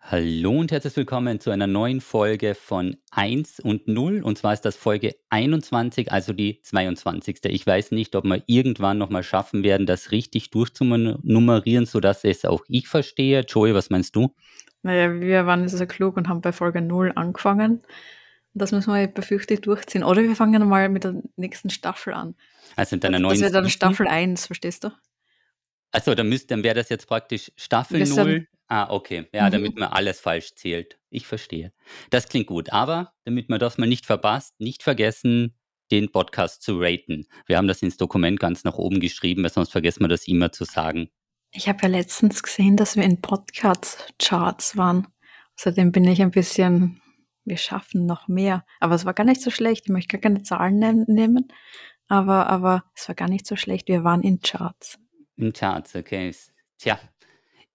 Hallo und herzlich willkommen zu einer neuen Folge von 1 und 0. Und zwar ist das Folge 21, also die 22. Ich weiß nicht, ob wir irgendwann nochmal schaffen werden, das richtig durchzunummerieren, sodass es auch ich verstehe. Joey, was meinst du? Naja, wir waren so klug und haben bei Folge 0 angefangen. Das müssen wir befürchte durchziehen. Oder wir fangen mal mit der nächsten Staffel an. Also in deiner Das neuen wäre dann? Staffel 1, verstehst du? Also dann, müsst- dann wäre das jetzt praktisch Staffel Wir sind- 0. Ah, okay. Ja, Mhm. damit man alles falsch zählt. Ich verstehe. Das klingt gut. Aber damit man das mal nicht verpasst, nicht vergessen, den Podcast zu raten. Wir haben das ins Dokument ganz nach oben geschrieben, weil sonst vergessen wir das immer zu sagen. Ich habe ja letztens gesehen, dass wir in Podcast-Charts waren. Seitdem bin ich ein bisschen, wir schaffen noch mehr. Aber es war gar nicht so schlecht. Ich möchte gar keine Zahlen nen- nehmen. Aber, aber es war gar nicht so schlecht. Wir waren in Charts. In Charts, okay. Tja,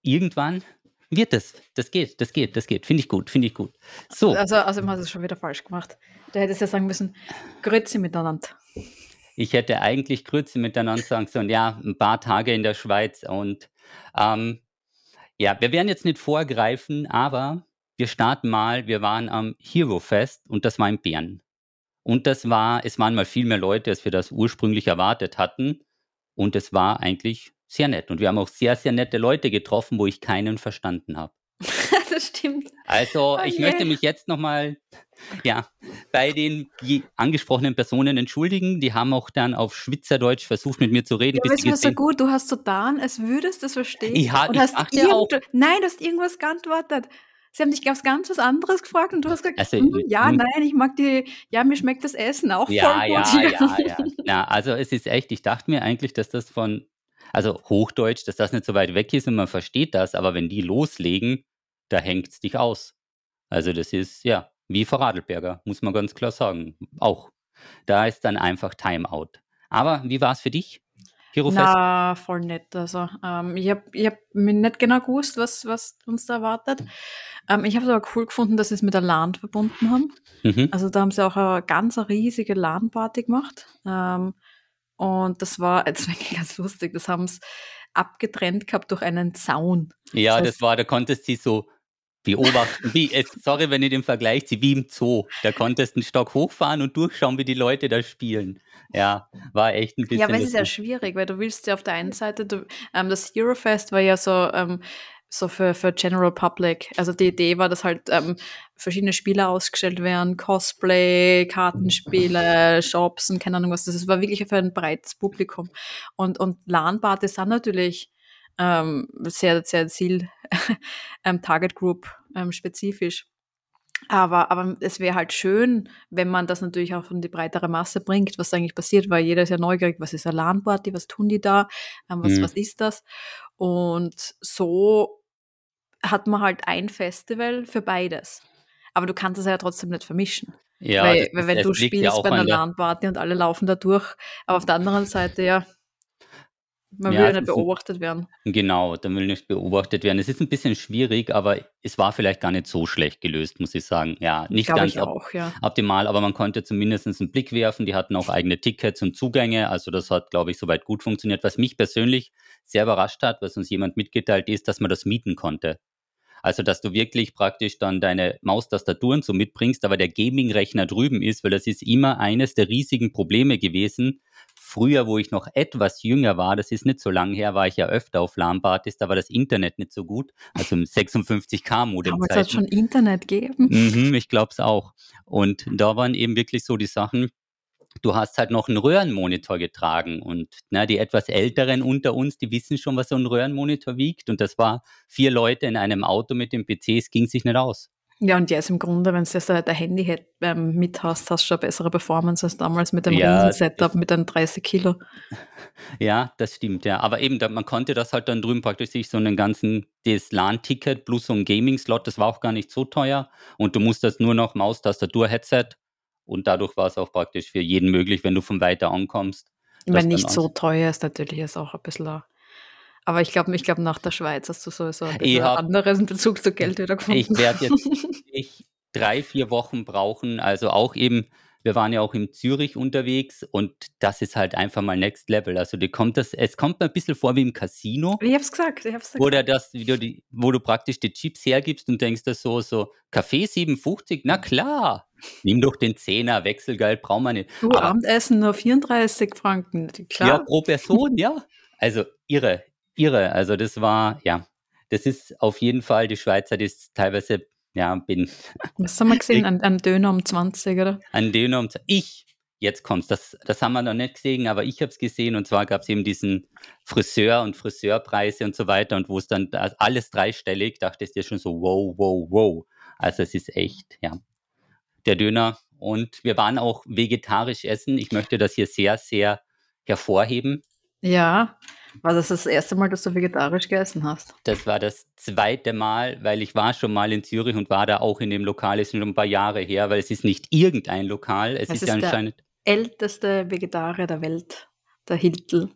irgendwann wird das. Das geht, das geht, das geht. Finde ich gut, finde ich gut. So, Also, also man hat es schon wieder falsch gemacht. Da hätte es ja sagen müssen, Grüezi miteinander. ich hätte eigentlich Grüße miteinander sagen sollen, ja, ein paar Tage in der Schweiz und ähm, ja, wir werden jetzt nicht vorgreifen, aber wir starten mal, wir waren am Hero Fest und das war in Bern. Und das war, es waren mal viel mehr Leute, als wir das ursprünglich erwartet hatten. Und es war eigentlich sehr nett. Und wir haben auch sehr, sehr nette Leute getroffen, wo ich keinen verstanden habe. das stimmt. Also, Oh ich möchte mich jetzt nochmal ja, bei den angesprochenen Personen entschuldigen. Die haben auch dann auf Schweizerdeutsch versucht, mit mir zu reden, Ja, aber es war so gut, du hast so getan, als würdest du es verstehen. Ich ha- und ich hast dachte auch. Nein, du hast irgendwas geantwortet. Sie haben dich ganz, ganz was anderes gefragt und du hast gesagt, Also, "Hm, ja, hm. nein, ich mag die, ja, mir schmeckt das Essen auch Ja, voll ja, gut. ja, ja. Na, also es ist echt, ich dachte mir eigentlich, dass das von, also Hochdeutsch, dass das nicht so weit weg ist und man versteht das, aber wenn die loslegen, da hängt es dich aus. Also das ist, ja, wie Vorarlberger, muss man ganz klar sagen. Auch. Da ist dann einfach Timeout. Aber wie war es für dich? Hirofest? Na, voll nett. Also, ähm, ich habe ich hab mir nicht genau gewusst, was, was uns da erwartet. Ähm, ich habe es aber cool gefunden, dass sie es mit der LAN verbunden haben. Mhm. Also da haben sie auch eine ganz riesige LAN-Party gemacht. Ähm, und das war, das war ganz lustig, das haben sie abgetrennt gehabt durch einen Zaun. Ja, das das war, da konntest du sie so beobachten, wie, es, sorry, wenn ich den Vergleich ziehe, wie im Zoo. Da konntest du einen Stock hochfahren und durchschauen, wie die Leute da spielen. Ja, war echt ein bisschen. Ja, aber es ist ja schwierig, weil du willst ja auf der einen Seite, du, ähm, das Eurofest war ja so, ähm, so für, für General Public. Also die Idee war, dass halt ähm, verschiedene Spiele ausgestellt werden, Cosplay, Kartenspiele, Shops und keine Ahnung was. Das war wirklich für ein breites Publikum. Und, und LAN-Partys sind natürlich ähm, sehr, sehr Ziel, ähm, Target Group ähm, spezifisch. Aber, aber es wäre halt schön, wenn man das natürlich auch in die breitere Masse bringt, was eigentlich passiert, weil jeder ist ja neugierig, was ist eine LAN-Party, was tun die da, ähm, was, Mhm. was ist das? Und so hat man halt ein Festival für beides. Aber du kannst es ja trotzdem nicht vermischen. Ja, weil, weil wenn du ja spielst auch bei einer LAN-Party und alle laufen da durch, aber auf der anderen Seite, ja, man Ja, will ja nicht beobachtet werden. Genau, da will nicht beobachtet werden. Es ist ein bisschen schwierig, aber es war vielleicht gar nicht so schlecht gelöst, muss ich sagen. Ja, nicht Glaube ganz op auch, ja. optimal, aber man konnte zumindest einen Blick werfen. Die hatten auch eigene Tickets und Zugänge. Also das hat, glaube ich, soweit gut funktioniert. Was mich persönlich sehr überrascht hat, was uns jemand mitgeteilt ist, dass man das mieten konnte. Also, dass du wirklich praktisch dann deine Maustastaturen so mitbringst, aber der Gaming-Rechner drüben ist, weil das ist immer eines der riesigen Probleme gewesen. Früher, wo ich noch etwas jünger war, das ist nicht so lange her, war ich ja öfter auf LAN-Partys, da war das Internet nicht so gut, also im 56K-Modem. Damals hat es schon Internet gegeben. Mhm, ich glaube es auch. Und da waren eben wirklich so die Sachen, du hast halt noch einen Röhrenmonitor getragen und na, die etwas Älteren unter uns, die wissen schon, was so ein Röhrenmonitor wiegt. Und das war vier Leute in einem Auto mit den PCs, ging sich nicht aus. Ja, und jetzt im Grunde, wenn du jetzt dein Handy hätt, ähm, mit hast, hast du schon eine bessere Performance als damals mit dem Ja, Riesen-Setup mit den 30 Kilo. Ja, das stimmt, ja. Aber eben, da, man konnte das halt dann drüben praktisch sich so einen ganzen, das LAN-Ticket plus so ein Gaming-Slot, das war auch gar nicht so teuer. Und du musstest nur noch Maus, Tastatur, Headset. Und dadurch war es auch praktisch für jeden möglich, wenn du von weiter ankommst. Ich meine, nicht so teuer ist natürlich jetzt auch ein bisschen. Aber ich glaube, ich glaub, nach der Schweiz hast du sowieso ein bisschen hab- anderen Bezug zu Geld wieder gefunden. Ich werde jetzt ich drei, vier Wochen brauchen, also auch eben wir waren ja auch in Zürich unterwegs und das ist halt einfach mal Next Level. Also die kommt das, es kommt mir ein bisschen vor wie im Casino. Ich hab's gesagt, ich hab's gesagt. Wo, das, wo, die, wo du praktisch die Chips hergibst und denkst das so, so, Kaffee 57, na klar, nimm doch den Zehner, Wechselgeld brauchen wir nicht. Du, Aber, Abendessen nur 34 Franken, klar. Ja, pro Person, ja. Also irre, irre. Also das war, ja, das ist auf jeden Fall, die Schweizer, die ist teilweise ja, bin. Was haben wir gesehen? Ein, ein Döner um 20, oder? Ein Döner um 20. Ich, jetzt kommt's, das, das haben wir noch nicht gesehen, aber ich habe es gesehen und zwar gab es eben diesen Friseur und Friseurpreise und so weiter und wo es dann alles dreistellig, dachte ich dir schon so, wow, wow, wow. Also es ist echt, ja. Der Döner und wir waren auch vegetarisch essen. Ich möchte das hier sehr, sehr hervorheben. Ja, war das das erste Mal, dass du vegetarisch gegessen hast? Das war das zweite Mal, weil ich war schon mal in Zürich und war da auch in dem Lokal, ist schon ein paar Jahre her, weil es ist nicht irgendein Lokal, es, es ist, ist anscheinend... Der älteste Vegetarier der Welt, der Hiltl.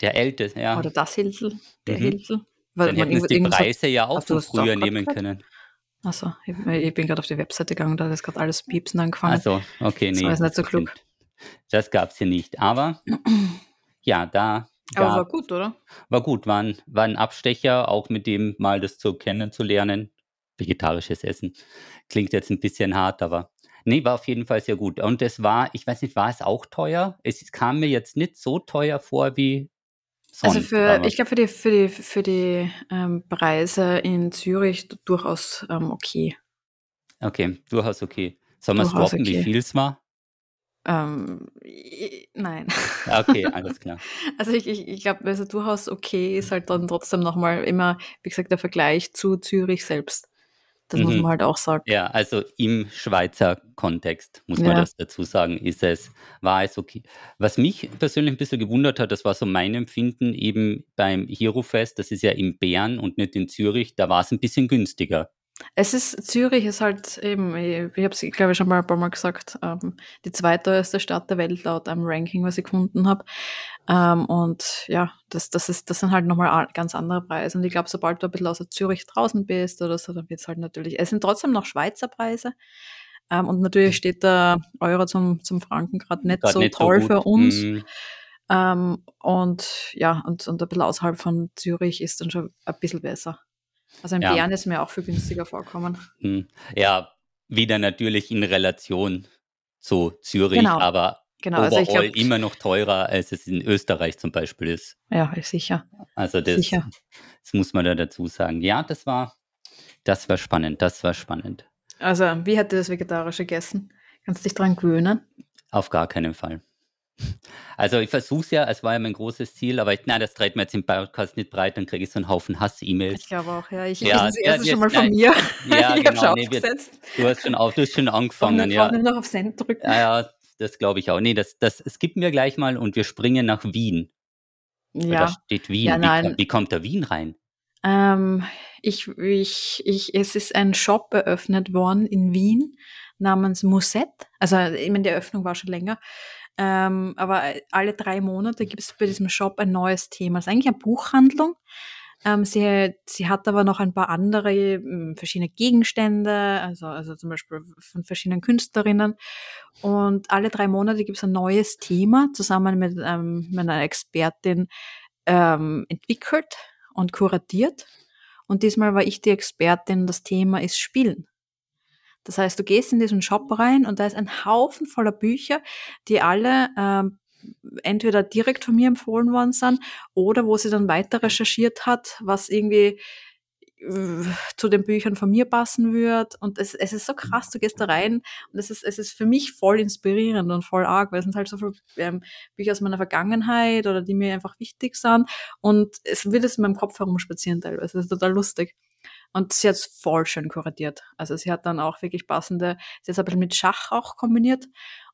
Der älteste, ja. Oder das Hiltl, der mhm. Hiltl. Weil Dann hätten die Preise ja auch von früher nehmen können. Achso, ich, ich, bin gerade auf die Webseite gegangen, da ist gerade alles Piepsen angefangen. Also, okay, nee. Das war jetzt nicht so klug. Das gab es hier nicht, aber ja, da aber war gut, oder? War gut, war ein, war ein Abstecher, auch mit dem mal das zu kennenzulernen. Vegetarisches Essen. Klingt jetzt ein bisschen hart, aber nee, war auf jeden Fall sehr gut. Und es war, ich weiß nicht, war es auch teuer? Es kam mir jetzt nicht so teuer vor wie sonst. Also für, ich glaube für die, für die, für die ähm, Preise in Zürich durchaus ähm, okay. Okay, durchaus okay. Sollen wir es droppen, okay. wie viel es war? Ähm, nein. Okay, alles klar. also ich, ich, ich glaube, also durchaus okay ist halt dann trotzdem nochmal immer, wie gesagt, der Vergleich zu Zürich selbst. Das mhm. muss man halt auch sagen. Ja, also im Schweizer Kontext, muss man ja. das dazu sagen, ist es, war es okay. Was mich persönlich ein bisschen gewundert hat, das war so mein Empfinden, eben beim Hero Fest, das ist ja in Bern und nicht in Zürich, da war es ein bisschen günstiger. Es ist, Zürich ist halt eben, ich habe es, glaube ich, schon mal ein paar Mal gesagt, ähm, die zweiteuerste Stadt der Welt laut einem Ranking, was ich gefunden habe. Ähm, und ja, das, das, ist, das sind halt nochmal ganz andere Preise. Und ich glaube, sobald du ein bisschen außer Zürich draußen bist oder so, dann wird es halt natürlich, es sind trotzdem noch Schweizer Preise. Ähm, und natürlich steht der Euro zum, zum Franken gerade nicht grad so nicht toll so für uns. Mhm. Ähm, und ja, und, und ein bisschen außerhalb von Zürich ist dann schon ein bisschen besser. Also ein ja. Bären ist mir auch viel günstiger vorkommen. Hm. Ja, wieder natürlich in Relation zu Zürich, genau. aber genau, also overall also glaub, immer noch teurer, als es in Österreich zum Beispiel ist. Ja, sicher. Also das, sicher. das muss man da dazu sagen. Ja, das war, das war spannend, das war spannend. Also, wie hat dir das Vegetarische gegessen? Kannst du dich daran gewöhnen? Auf gar keinen Fall. Also ich versuche es ja, es war ja mein großes Ziel, aber ich, nein, das dreht mir jetzt im Podcast nicht breit, dann kriege ich so einen Haufen Hass-E-Mails. Ich glaube auch, ja. Ich ja, lese ja, schon mal von nein, mir. Ja, genau. Nee, wir, du hast schon auf, du hast schon angefangen, ja. nur noch auf Send drücken. Ja, ja das glaube ich auch. Nee, das, das skippen wir gleich mal und wir springen nach Wien. Ja. Da steht Wien. Ja, nein. Wie, kommt, wie kommt da Wien rein? Ähm, ich, ich, ich, es ist ein Shop eröffnet worden in Wien namens Musette. Also, ich meine, die Eröffnung war schon länger. Ähm, aber alle drei Monate gibt es bei diesem Shop ein neues Thema. Es ist eigentlich eine Buchhandlung. Ähm, sie, sie hat aber noch ein paar andere ähm, verschiedene Gegenstände, also, also zum Beispiel von verschiedenen Künstlerinnen. Und alle drei Monate gibt es ein neues Thema zusammen mit ähm, meiner Expertin ähm, entwickelt und kuratiert. Und diesmal war ich die Expertin, das Thema ist Spielen. Das heißt, du gehst in diesen Shop rein und da ist ein Haufen voller Bücher, die alle ähm, entweder direkt von mir empfohlen worden sind oder wo sie dann weiter recherchiert hat, was irgendwie äh, zu den Büchern von mir passen wird. Und es, es ist so krass, du gehst da rein und es ist, es ist für mich voll inspirierend und voll arg, weil es sind halt so viele ähm, Bücher aus meiner Vergangenheit oder die mir einfach wichtig sind. Und es wird es in meinem Kopf herumspazieren teilweise. Das ist total lustig. Und sie hat es voll schön kuratiert. Also sie hat dann auch wirklich passende, sie hat es ein bisschen mit Schach auch kombiniert.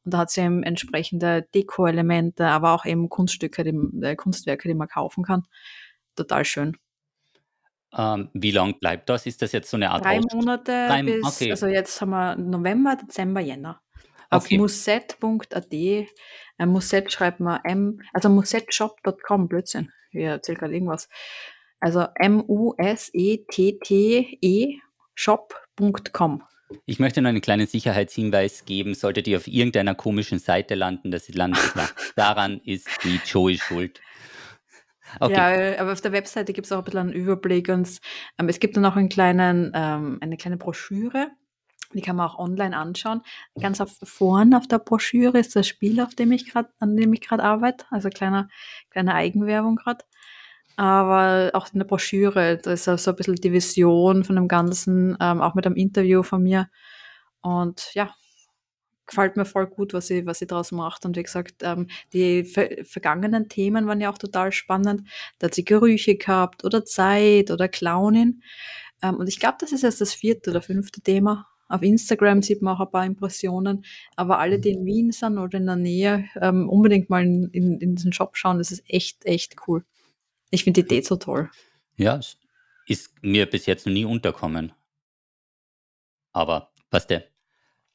Und da hat sie eben entsprechende Deko-Elemente, aber auch eben Kunststücke, die, äh, Kunstwerke, die man kaufen kann. Total schön. Ähm, wie lang bleibt das? Ist das jetzt so eine Art Drei Aus Monate Drei, bis, okay. also jetzt haben wir November, Dezember, Jänner. Auf okay. musset.at. Äh, Musset schreibt man M, also mussetshop.com, Blödsinn. Ich erzähle gerade irgendwas. Also M-U-S-E-T-T-E shop.com. Ich möchte noch einen kleinen Sicherheitshinweis geben. Solltet ihr auf irgendeiner komischen Seite landen, dass ihr landet, daran ist die Joey schuld. Okay. Ja, aber auf der Webseite gibt es auch ein bisschen einen Überblick und ähm, es gibt dann auch einen kleinen, ähm, eine kleine Broschüre, die kann man auch online anschauen. Ganz auf, vorn auf der Broschüre ist das Spiel, auf dem ich grad, an dem ich gerade arbeite, also kleine, kleine Eigenwerbung gerade. Aber auch in der Broschüre, da ist so ein bisschen die Vision von dem Ganzen, ähm, auch mit einem Interview von mir. Und ja, gefällt mir voll gut, was sie, was sie daraus macht. Und wie gesagt, ähm, die ver vergangenen Themen waren ja auch total spannend. Da hat sie Gerüche gehabt oder Zeit oder Clownin. Ähm, und ich glaube, das ist jetzt das vierte oder fünfte Thema. Auf Instagram sieht man auch ein paar Impressionen. Aber alle, die in Wien sind oder in der Nähe, ähm, unbedingt mal in, in, in diesen Shop schauen. Das ist echt, echt cool. Ich finde die Idee so toll. Ja, ist mir bis jetzt noch nie unterkommen. Aber was der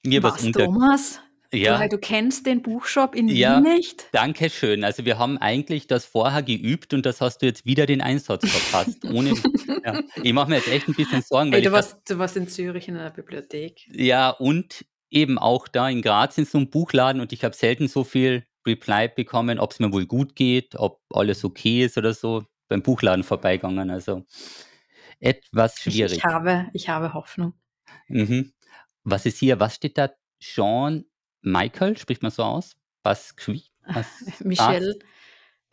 mir was, was unter Thomas? Ja. Du, du kennst den Buchshop in ja, Wien nicht? Danke schön. Also wir haben eigentlich das vorher geübt und das hast du jetzt wieder den Einsatz verpasst. Ohne, ja. Ich mache mir jetzt echt ein bisschen Sorgen. Weil Ey, du, warst, hab, du warst in Zürich in einer Bibliothek. Ja, und eben auch da in Graz in so einem Buchladen und ich habe selten so viel Reply bekommen, ob es mir wohl gut geht, ob alles okay ist oder so. Beim Buchladen vorbeigegangen. Also etwas schwierig. Ich, ich habe, ich habe Hoffnung. Mhm. Was ist hier? Was steht da? Jean Michael, spricht man so aus? Basqui? Bas Michel.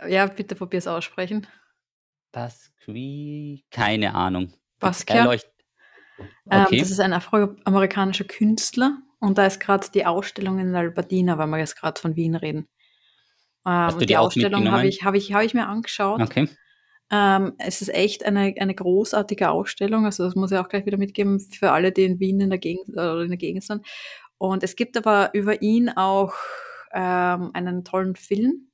Ja, bitte probier es aussprechen. Basqui, keine Ahnung. Basquiat. Ähm, okay. Ähm, das ist ein afroamerikanischer Künstler und da ist gerade die Ausstellung in Albadina, weil wir jetzt gerade von Wien reden. Ähm, und die, die Ausstellung habe ich, hab ich, hab ich mir angeschaut. Okay. Ähm, es ist echt eine, eine großartige Ausstellung. Also das muss ich auch gleich wieder mitgeben für alle, die in Wien in der Gegend, äh, in der Gegend sind. Und es gibt aber über ihn auch ähm, einen tollen Film.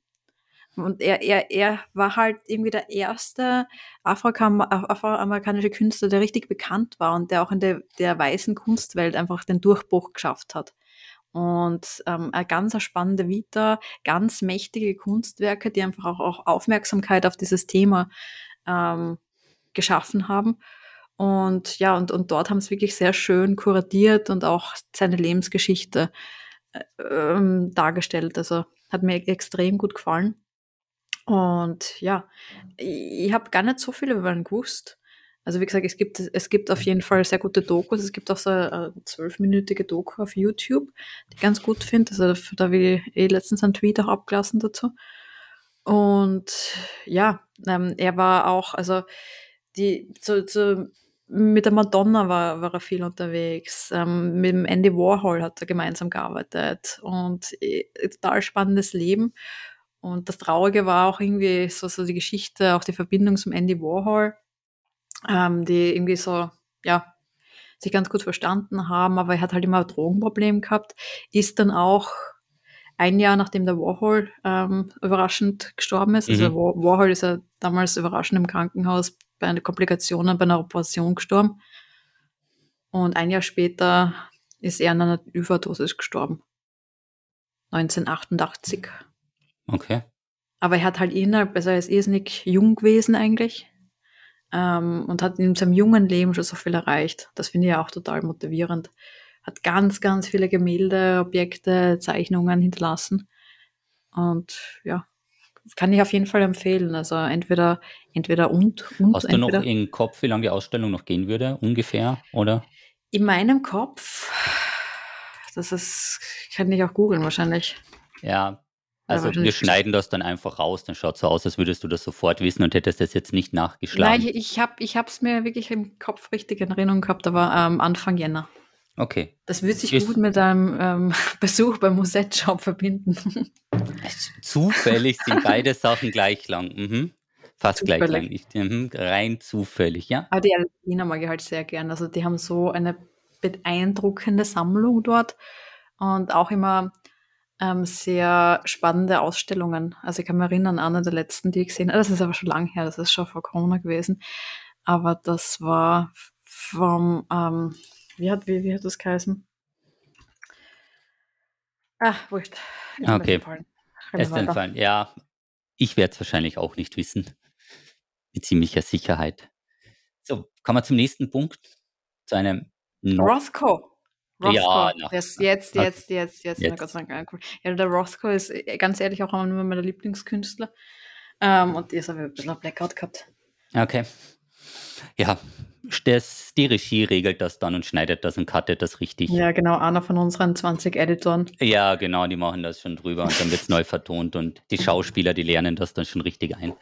Und er, er, er war halt irgendwie der erste afroamerikanische Künstler, der richtig bekannt war und der auch in der, der weißen Kunstwelt einfach den Durchbruch geschafft hat. Und ähm, eine ganz spannende Vita, ganz mächtige Kunstwerke, die einfach auch, auch Aufmerksamkeit auf dieses Thema ähm, geschaffen haben. Und ja, und, und dort haben es wirklich sehr schön kuratiert und auch seine Lebensgeschichte äh, ähm, dargestellt. Also hat mir extrem gut gefallen. Und ja, ich, habe gar nicht so viel über ihn gewusst. Also wie gesagt, es gibt, es gibt auf jeden Fall sehr gute Dokus. Es gibt auch so eine zwölfminütige Doku auf YouTube, die ich ganz gut finde. Also da will ich eh letztens einen Tweet auch abgelassen dazu. Und ja, ähm, er war auch, also die, so, so, mit der Madonna war, war er viel unterwegs. Ähm, mit dem Andy Warhol hat er gemeinsam gearbeitet und äh, total spannendes Leben. Und das Traurige war auch irgendwie so, so die Geschichte, auch die Verbindung zum Andy Warhol ähm, die irgendwie so, ja, sich ganz gut verstanden haben, aber er hat halt immer ein Drogenproblem gehabt, ist dann auch ein Jahr nachdem der Warhol ähm, überraschend gestorben ist. Also mhm. Warhol ist ja damals überraschend im Krankenhaus bei einer Komplikation, bei einer Operation gestorben. Und ein Jahr später ist er an einer Überdosis gestorben. 1988. Okay. Aber er hat halt innerhalb, also er ist irrsinnig jung gewesen eigentlich ähm, und hat in seinem jungen Leben schon so viel erreicht. Das finde ich auch total motivierend. Hat ganz, ganz viele Gemälde, Objekte, Zeichnungen hinterlassen. Und ja, kann ich auf jeden Fall empfehlen. Also entweder, entweder und, und. Hast du entweder. noch im Kopf, wie lange die Ausstellung noch gehen würde, ungefähr, oder? In meinem Kopf, das ist, kann ich auch googeln wahrscheinlich. Ja, also wir schneiden das dann einfach raus, dann schaut so aus, als würdest du das sofort wissen und hättest das jetzt nicht nachgeschlagen. Nein, ich, ich habe es mir wirklich im Kopf richtig in Erinnerung gehabt, aber ähm, Anfang Jänner. Okay. Das würde sich Ist, gut mit einem ähm, Besuch beim Musette-Shop verbinden. Zufällig sind beide Sachen gleich lang. Mhm. Fast zufällig. gleich lang. Ich, mhm. Rein zufällig, ja. Aber die Alpina mag ich halt sehr gern. Also die haben so eine beeindruckende Sammlung dort und auch immer ähm, sehr spannende Ausstellungen. Also ich kann mich erinnern, eine der letzten, die ich gesehen habe, das ist aber schon lang her, das ist schon vor Corona gewesen, aber das war vom, ähm, wie, hat, wie, wie hat das geheißen? Ah, wurscht. Ist okay. Ist entfallen. Ja, ich werde es wahrscheinlich auch nicht wissen. Mit ziemlicher Sicherheit. So, kommen wir zum nächsten Punkt. Zu einem Rothko. Rothko. Ja, na, jetzt, jetzt, jetzt, jetzt, mir Jetzt. Gott sei Dank. Ja, der Rothko ist äh, ganz ehrlich auch einer meiner Lieblingskünstler. Ähm, und jetzt habe ich ein bisschen Blackout gehabt. Okay. Ja, das, die Regie regelt das dann und schneidet das und cuttet das richtig. Ja, genau, einer von unseren 20 Editoren. Ja, genau, die machen das schon drüber und dann wird es neu vertont und die Schauspieler, die lernen das dann schon richtig ein.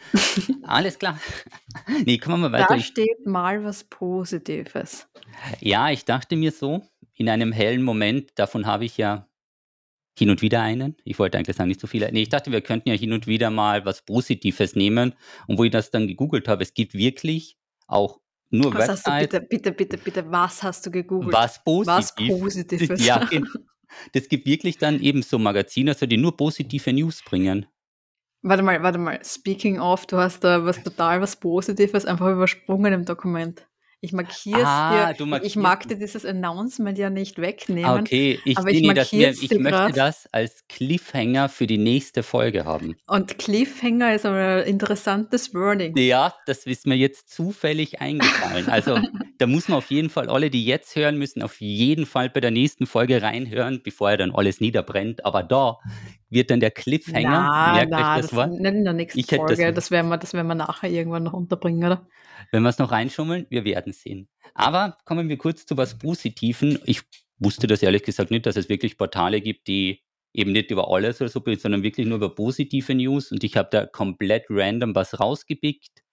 Alles klar. Nee, kommen wir mal weiter. Da steht mal was Positives. ja, ich dachte mir so, in einem hellen Moment, davon habe ich ja hin und wieder einen. Ich wollte eigentlich sagen, nicht so viele. Nee, ich dachte, wir könnten ja hin und wieder mal was Positives nehmen. Und wo ich das dann gegoogelt habe, es gibt wirklich auch nur Was hast du Websites, bitte, bitte, bitte, bitte, was hast du gegoogelt? was Was positiv. Positives. Ja. Das gibt wirklich dann eben so Magazine, also die nur positive News bringen. Warte mal, warte mal. Speaking of, du hast da was total was Positives einfach übersprungen im Dokument. Ich markiere es Ah, dir. Ich mag dir dieses Announcement ja nicht Ah, wegnehmen. okay. Ich, aber ich nee, das mir, ich möchte grad. das als Cliffhanger für die nächste Folge haben. Und Cliffhanger ist aber ein interessantes Wording. Ja, das ist mir jetzt zufällig eingefallen. Also, da muss man auf jeden Fall, alle, die jetzt hören, müssen auf jeden Fall bei der nächsten Folge reinhören, bevor er dann alles niederbrennt. Aber da wird dann der Cliffhanger, Na, merkt na, euch das das Wort, in der nächsten Ich hätte das- Folge. Das werden, wir, das werden wir nachher irgendwann noch unterbringen, oder? wenn wir es noch reinschummeln, wir werden sehen. Aber kommen wir kurz zu was Positiven. Ich wusste das ehrlich gesagt nicht, dass es wirklich Portale gibt, die eben nicht über alles oder so sondern wirklich nur über positive News. Und ich habe da komplett random was rausgepickt.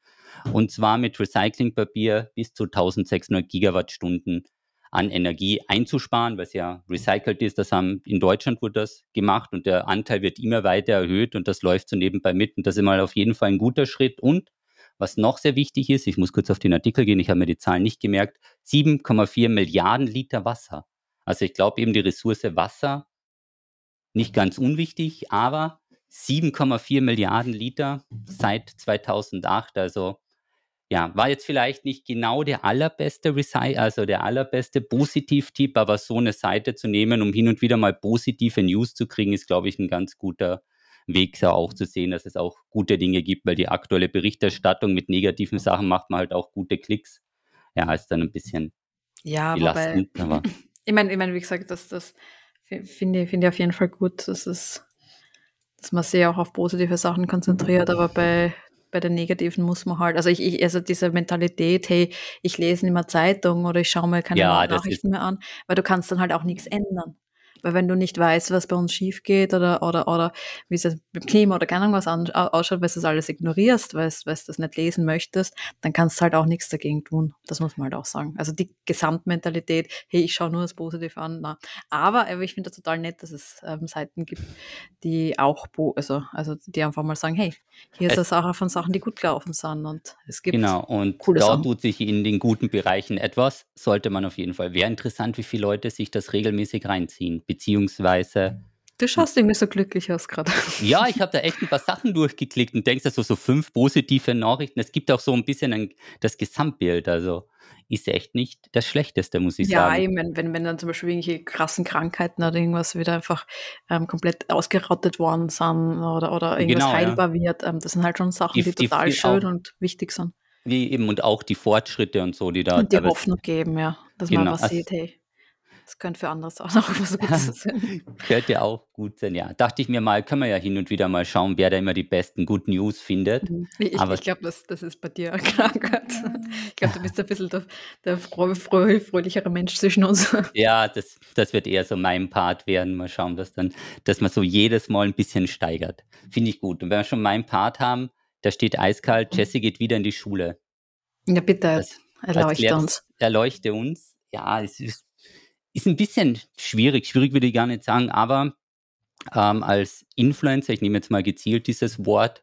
Und zwar mit Recyclingpapier bis zu 1600 Gigawattstunden an Energie einzusparen, es ja recycelt ist. Das haben in Deutschland wurde das gemacht und der Anteil wird immer weiter erhöht und das läuft so nebenbei mit. Und das ist mal auf jeden Fall ein guter Schritt. Und was noch sehr wichtig ist, ich muss kurz auf den Artikel gehen, ich habe mir die Zahlen nicht gemerkt, 7,4 Milliarden Liter Wasser. Also ich glaube eben die Ressource Wasser, nicht ganz unwichtig, aber 7,4 Milliarden Liter seit 2008. Also ja, war jetzt vielleicht nicht genau der allerbeste Recy also der allerbeste Positivtipp, aber so eine Seite zu nehmen, um hin und wieder mal positive News zu kriegen, ist, glaube ich, ein ganz guter Weg, da auch zu sehen, dass es auch gute Dinge gibt, weil die aktuelle Berichterstattung mit negativen Sachen macht man halt auch gute Klicks. Ja, ist dann ein bisschen Ja, wobei, belastend, aber ich meine, ich mein, wie gesagt, das, das fi- finde ich, finde ich auf jeden Fall gut, dass, es, dass man sich auch auf positive Sachen konzentriert, aber bei, bei den negativen muss man halt, also ich, ich also diese Mentalität, hey, ich lese nicht mehr Zeitung oder ich schaue mir keine Ja, Nachrichten mehr an, weil du kannst dann halt auch nichts ändern. Weil wenn du nicht weißt, was bei uns schief geht oder, oder, oder wie es mit Klima oder keine Ahnung was ausschaut, weil du das alles ignorierst, weil du das nicht lesen möchtest, dann kannst du halt auch nichts dagegen tun. Das muss man halt auch sagen. Also die Gesamtmentalität, hey, ich schaue nur das Positive an. Na. Aber, aber ich finde das total nett, dass es ähm, Seiten gibt, die auch, also, also die einfach mal sagen, hey, hier ist eine Sache von Sachen, die gut gelaufen sind und es gibt Genau, und coole da Sachen. tut sich in den guten Bereichen etwas, sollte man auf jeden Fall. Wäre interessant, wie viele Leute sich das regelmäßig reinziehen, beziehungsweise, Du schaust irgendwie so glücklich aus gerade. ja, ich habe da echt ein paar Sachen durchgeklickt und denkst, so, so fünf positive Nachrichten. Es gibt auch so ein bisschen ein, das Gesamtbild, also ist echt nicht das Schlechteste, muss ich Ja, sagen. ich mein, wenn, wenn dann zum Beispiel irgendwelche krassen Krankheiten oder irgendwas wieder einfach ähm, komplett ausgerottet worden sind oder, oder irgendwas Genau, ja. heilbar wird, ähm, das sind halt schon Sachen, Die- die, total die schön und wichtig sind. Wie eben und auch die Fortschritte und so, die da und die Hoffnung geben, ja, dass man Genau, was also- sieht, hey, das könnte für andere auch noch was Gutes sein. Könnte auch gut sein, ja. Dachte ich mir mal, können wir ja hin und wieder mal schauen, wer da immer die besten Good News findet. Mhm. Ich, ich, Aber- ich glaube, das, das ist bei dir eine Krankheit. Ich glaube, du bist ein bisschen der, der frö frö fröhlichere Mensch zwischen uns. Ja, das, das wird eher so mein Part werden. Mal schauen, was dann, dass man so jedes Mal ein bisschen steigert. Finde ich gut. Und wenn wir schon meinen Part haben, da steht eiskalt, Jesse geht wieder in die Schule. Ja, bitte, Das- erleuchte uns. Erleuchte uns. Ja, es ist, ist ein bisschen schwierig. Schwierig würde ich gar nicht sagen, aber ähm, als Influencer, ich nehme jetzt mal gezielt dieses Wort,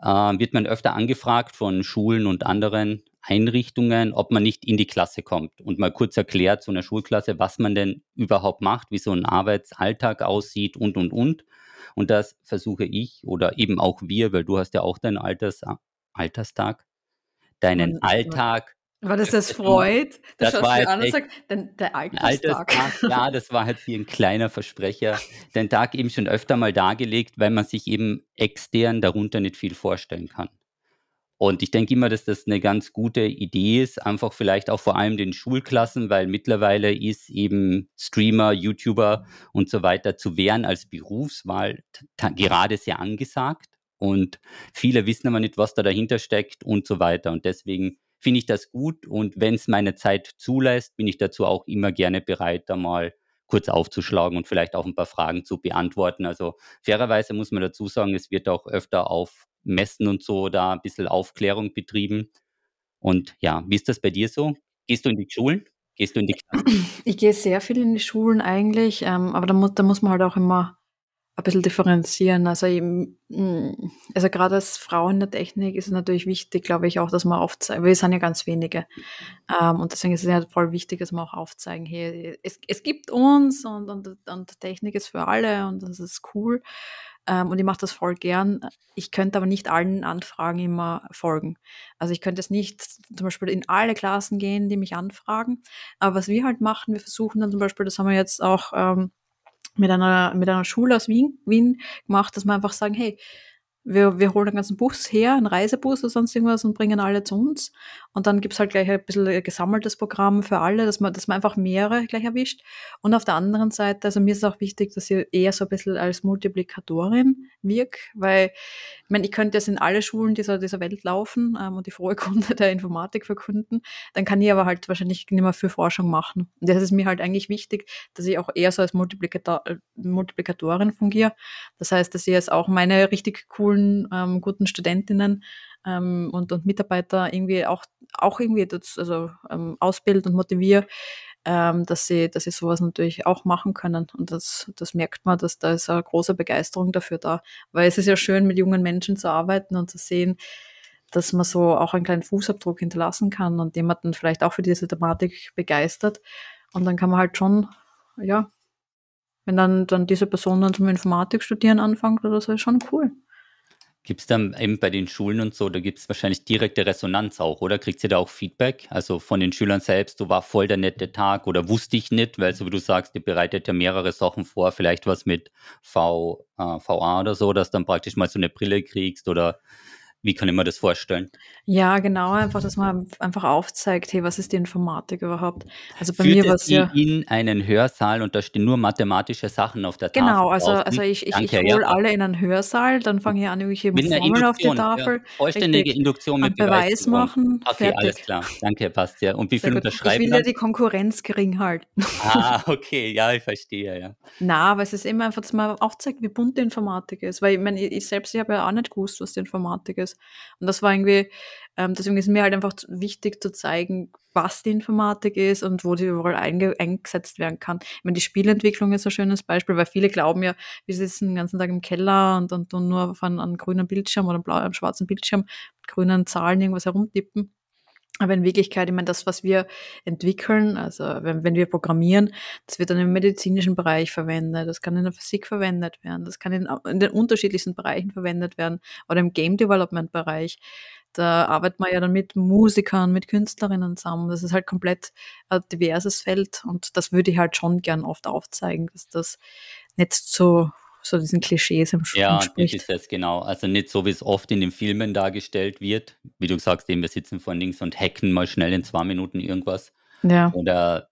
äh, wird man öfter angefragt von Schulen und anderen Einrichtungen, ob man nicht in die Klasse kommt und mal kurz erklärt, so einer Schulklasse, was man denn überhaupt macht, wie so ein Arbeitsalltag aussieht und, und, und. Und das versuche ich oder eben auch wir, weil du hast ja auch deinen Alters, Alterstag, deinen Alltag War das das Freud? Das schaust war du jetzt an und denn der. Alterstag, ja, das war halt hier ein kleiner Versprecher. Den Tag eben schon öfter mal dargelegt, weil man sich eben extern darunter nicht viel vorstellen kann. Und ich denke immer, dass das eine ganz gute Idee ist, einfach vielleicht auch vor allem den Schulklassen, weil mittlerweile ist eben Streamer, YouTuber und so weiter zu wehren als Berufswahl gerade sehr angesagt. Und viele wissen aber nicht, was da dahinter steckt und so weiter. Und deswegen finde ich das gut. Und wenn es meine Zeit zulässt, bin ich dazu auch immer gerne bereit, da mal kurz aufzuschlagen und vielleicht auch ein paar Fragen zu beantworten. Also fairerweise muss man dazu sagen, es wird auch öfter auf Messen und so da ein bisschen Aufklärung betrieben. Und ja, wie ist das bei dir so? Gehst du in die Schulen? Gehst du in die Klassen? Ich gehe sehr viel in die Schulen eigentlich, ähm, aber da muss, da muss man halt auch immer ein bisschen differenzieren. Also, mm, also gerade als Frau in der Technik ist es natürlich wichtig, glaube ich, auch, dass man aufzeigen, wir sind ja ganz wenige. Ähm, und deswegen ist es ja voll wichtig, dass wir auch aufzeigen, hey, es, es gibt uns und, und, und Technik ist für alle und das ist cool. Ähm, und ich mache das voll gern. Ich könnte aber nicht allen Anfragen immer folgen. Also ich könnte jetzt nicht zum Beispiel in alle Klassen gehen, die mich anfragen. Aber was wir halt machen, wir versuchen dann zum Beispiel, das haben wir jetzt auch ähm, mit, einer, mit einer Schule aus Wien, Wien gemacht, dass wir einfach sagen, hey, wir, wir holen den ganzen Bus her, einen Reisebus oder sonst irgendwas und bringen alle zu uns. Und dann gibt's halt gleich ein bisschen ein gesammeltes Programm für alle, dass man, dass man einfach mehrere gleich erwischt. Und auf der anderen Seite, also mir ist auch wichtig, dass ich eher so ein bisschen als Multiplikatorin wirke, weil ich meine, ich könnte jetzt in alle Schulen dieser, dieser Welt laufen ähm, und die frohe Kunde der Informatik verkunden. Dann kann ich aber halt wahrscheinlich nicht mehr viel Forschung machen. Und das ist mir halt eigentlich wichtig, dass ich auch eher so als Multiplikator, äh, Multiplikatorin fungiere. Das heißt, dass ich jetzt auch meine richtig coolen, ähm, guten Studentinnen ähm, und, und Mitarbeiter irgendwie auch, auch irgendwie das, also, ähm, ausbilde und motiviere, ähm, dass sie, dass sie sowas natürlich auch machen können. Und das, das merkt man, dass da ist eine große Begeisterung dafür da. Weil es ist ja schön, mit jungen Menschen zu arbeiten und zu sehen, dass man so auch einen kleinen Fußabdruck hinterlassen kann und jemanden vielleicht auch für diese Thematik begeistert. Und dann kann man halt schon, ja, wenn dann, dann diese Person dann zum Informatik studieren anfängt oder so, ist schon cool. Gibt es dann eben bei den Schulen und so, da gibt es wahrscheinlich direkte Resonanz auch, oder? Kriegt ihr da auch Feedback? Also von den Schülern selbst, du war voll der nette Tag oder wusste ich nicht, weil so wie du sagst, ihr bereitet ja mehrere Sachen vor, vielleicht was mit v, äh, VA oder so, dass dann praktisch mal so eine Brille kriegst oder wie kann ich mir das vorstellen? Ja, genau, einfach, dass man einfach aufzeigt, hey, was ist die Informatik überhaupt? Also bei Führt mir war es ja. in einen Hörsaal und da stehen nur mathematische Sachen auf der Tafel. Genau, also, also ich, ich, ich hole ja. alle in einen Hörsaal, dann fange ich an, irgendwelche Formeln auf die Tafel. Ja. Vollständige Induktion mit Beweis, Beweis machen. Okay, fertig. alles klar. Danke, passt ja. Und wie viel unterschreiben? Ich will ja die Konkurrenz gering halten. Ah, okay, ja, ich verstehe, ja. Na, aber es ist immer einfach, dass man aufzeigt, wie bunt die Informatik ist. Weil ich meine, ich selbst, ich habe ja auch nicht gewusst, was die Informatik ist ist. Und das war irgendwie, ähm, deswegen ist mir halt einfach wichtig zu zeigen, was die Informatik ist und wo die überall einge eingesetzt werden kann. Ich meine, die Spielentwicklung ist ein schönes Beispiel, weil viele glauben ja, wir sitzen den ganzen Tag im Keller und, und, nur auf einem, einem grünen Bildschirm oder einem, blauen, einem schwarzen Bildschirm mit grünen Zahlen irgendwas herumtippen. Aber in Wirklichkeit, ich meine, das, was wir entwickeln, also wenn, wenn wir programmieren, das wird dann im medizinischen Bereich verwendet, das kann in der Physik verwendet werden, das kann in, in den unterschiedlichsten Bereichen verwendet werden oder im Game Development Bereich. Da arbeitet man ja dann mit Musikern, mit Künstlerinnen zusammen. Das ist halt komplett ein diverses Feld und das würde ich halt schon gern oft aufzeigen, dass das nicht so so diesen Klischees im Ja, das ist es genau. Also nicht so, wie es oft in den Filmen dargestellt wird. Wie du sagst, eben wir sitzen vor links und hacken mal schnell in zwei Minuten irgendwas. Ja. Oder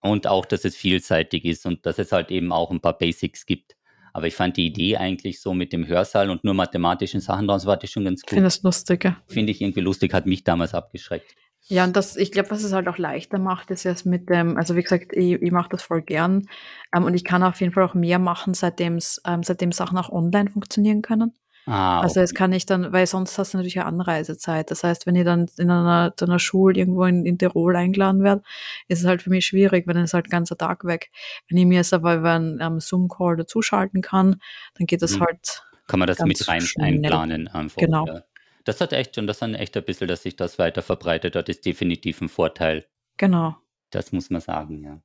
und auch, dass es vielseitig ist und dass es halt eben auch ein paar Basics gibt. Aber ich fand die Idee eigentlich so mit dem Hörsaal und nur mathematischen Sachen draus war das schon ganz gut. Ich finde das lustig, ja. Finde ich irgendwie lustig, hat mich damals abgeschreckt. Ja, und das, ich glaube, was es halt auch leichter macht, ist erst mit dem, also wie gesagt, ich, ich mache das voll gern ähm, und ich kann auf jeden Fall auch mehr machen, seitdem ähm, seitdem Sachen auch online funktionieren können. Ah, also jetzt kann ich dann, weil sonst hast du natürlich eine Anreisezeit. Das heißt, wenn ich dann in einer, in einer Schule irgendwo in, in Tirol eingeladen werde, ist es halt für mich schwierig, weil dann ist halt ganzer Tag weg. Wenn ich mir jetzt aber über einen ähm, Zoom-Call dazuschalten kann, dann geht das mhm. halt. Kann man das mit rein einplanen einfach. Genau. Ja. Das hat echt, und das hat echt ein bisschen, dass sich das weiter verbreitet hat, ist definitiv ein Vorteil. Genau. Das muss man sagen, ja.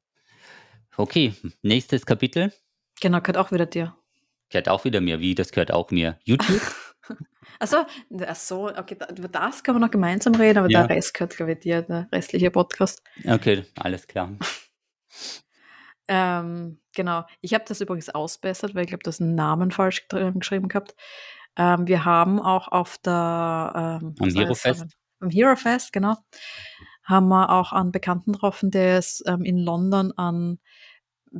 Okay, nächstes Kapitel. Genau, gehört auch wieder dir. Gehört auch wieder mir. Wie, das gehört auch mir? YouTube? Achso, ach so, okay, über das kann man noch gemeinsam reden, aber ja. der Rest gehört, glaube ich, dir, der restliche Podcast. Okay, alles klar. ähm, genau, ich habe das übrigens ausbessert, weil ich glaube, du hast einen Namen falsch geschrieben gehabt. Ähm, wir haben auch auf der ähm, Am Hero Fest? Am Hero Fest, genau. Haben wir auch einen Bekannten getroffen, der ist ähm, in London an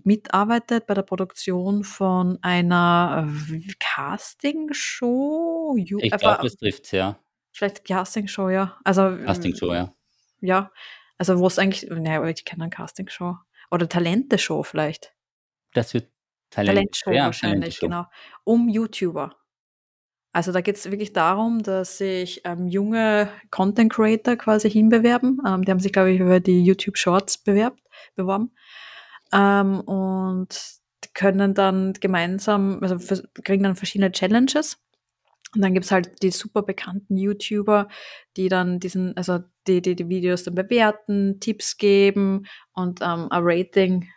mitarbeitet bei der Produktion von einer äh, Castingshow. Ich glaube, das trifft's, ja. Vielleicht Castingshow, ja. Also, Castingshow, ja. Ja, also wo es eigentlich, naja, ich kenne eine Castingshow. Oder Talente-Show vielleicht. Das wird Talent, Talentshow ja, wahrscheinlich, Talente genau. Um YouTuber. Also da geht es wirklich darum, dass sich ähm, junge Content Creator quasi hinbewerben. Ähm, die haben sich, glaube ich, über die YouTube Shorts bewerbt, beworben. Ähm, und können dann gemeinsam, also kriegen dann verschiedene Challenges. Und dann gibt's halt die super bekannten YouTuber, die dann diesen, also die, die, die Videos dann bewerten, Tipps geben und ähm, ein Rating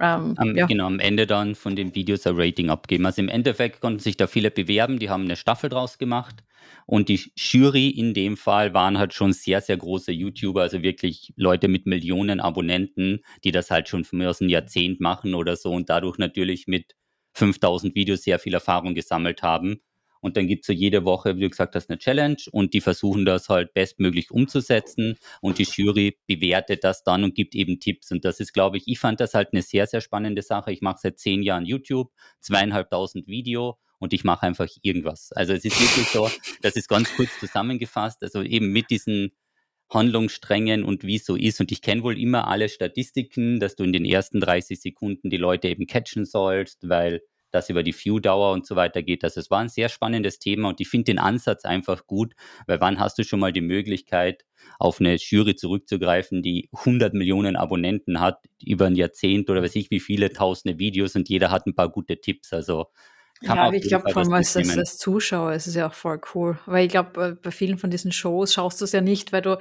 ähm, am, ja. Genau, am Ende dann von den Videos ein Rating abgeben. Also im Endeffekt konnten sich da viele bewerben, die haben eine Staffel draus gemacht und die Jury in dem Fall waren halt schon sehr, sehr große YouTuber, also wirklich Leute mit Millionen Abonnenten, die das halt schon von mir aus ein Jahrzehnt machen oder so und dadurch natürlich mit 5000 Videos sehr viel Erfahrung gesammelt haben. Und dann gibt es so jede Woche, wie du gesagt hast, eine Challenge und die versuchen das halt bestmöglich umzusetzen und die Jury bewertet das dann und gibt eben Tipps. Und das ist, glaube ich, ich fand das halt eine sehr, sehr spannende Sache. Ich mache seit zehn Jahren YouTube, zweieinhalbtausend Video und ich mache einfach irgendwas. Also es ist wirklich so, das ist ganz kurz zusammengefasst, also eben mit diesen Handlungssträngen und wie es so ist. Und ich kenne wohl immer alle Statistiken, dass du in den ersten 30 Sekunden die Leute eben catchen sollst, weil das über die View-Dauer und so weiter geht. Also es war ein sehr spannendes Thema und ich finde den Ansatz einfach gut, weil wann hast du schon mal die Möglichkeit, auf eine Jury zurückzugreifen, die 100 Millionen Abonnenten hat, über ein Jahrzehnt oder weiß ich wie viele tausende Videos und jeder hat ein paar gute Tipps. Also kann ja, ich glaube, vor allem als, als, Zuschauer ist es ja auch voll cool. Weil ich glaube, bei vielen von diesen Shows schaust du es ja nicht, weil du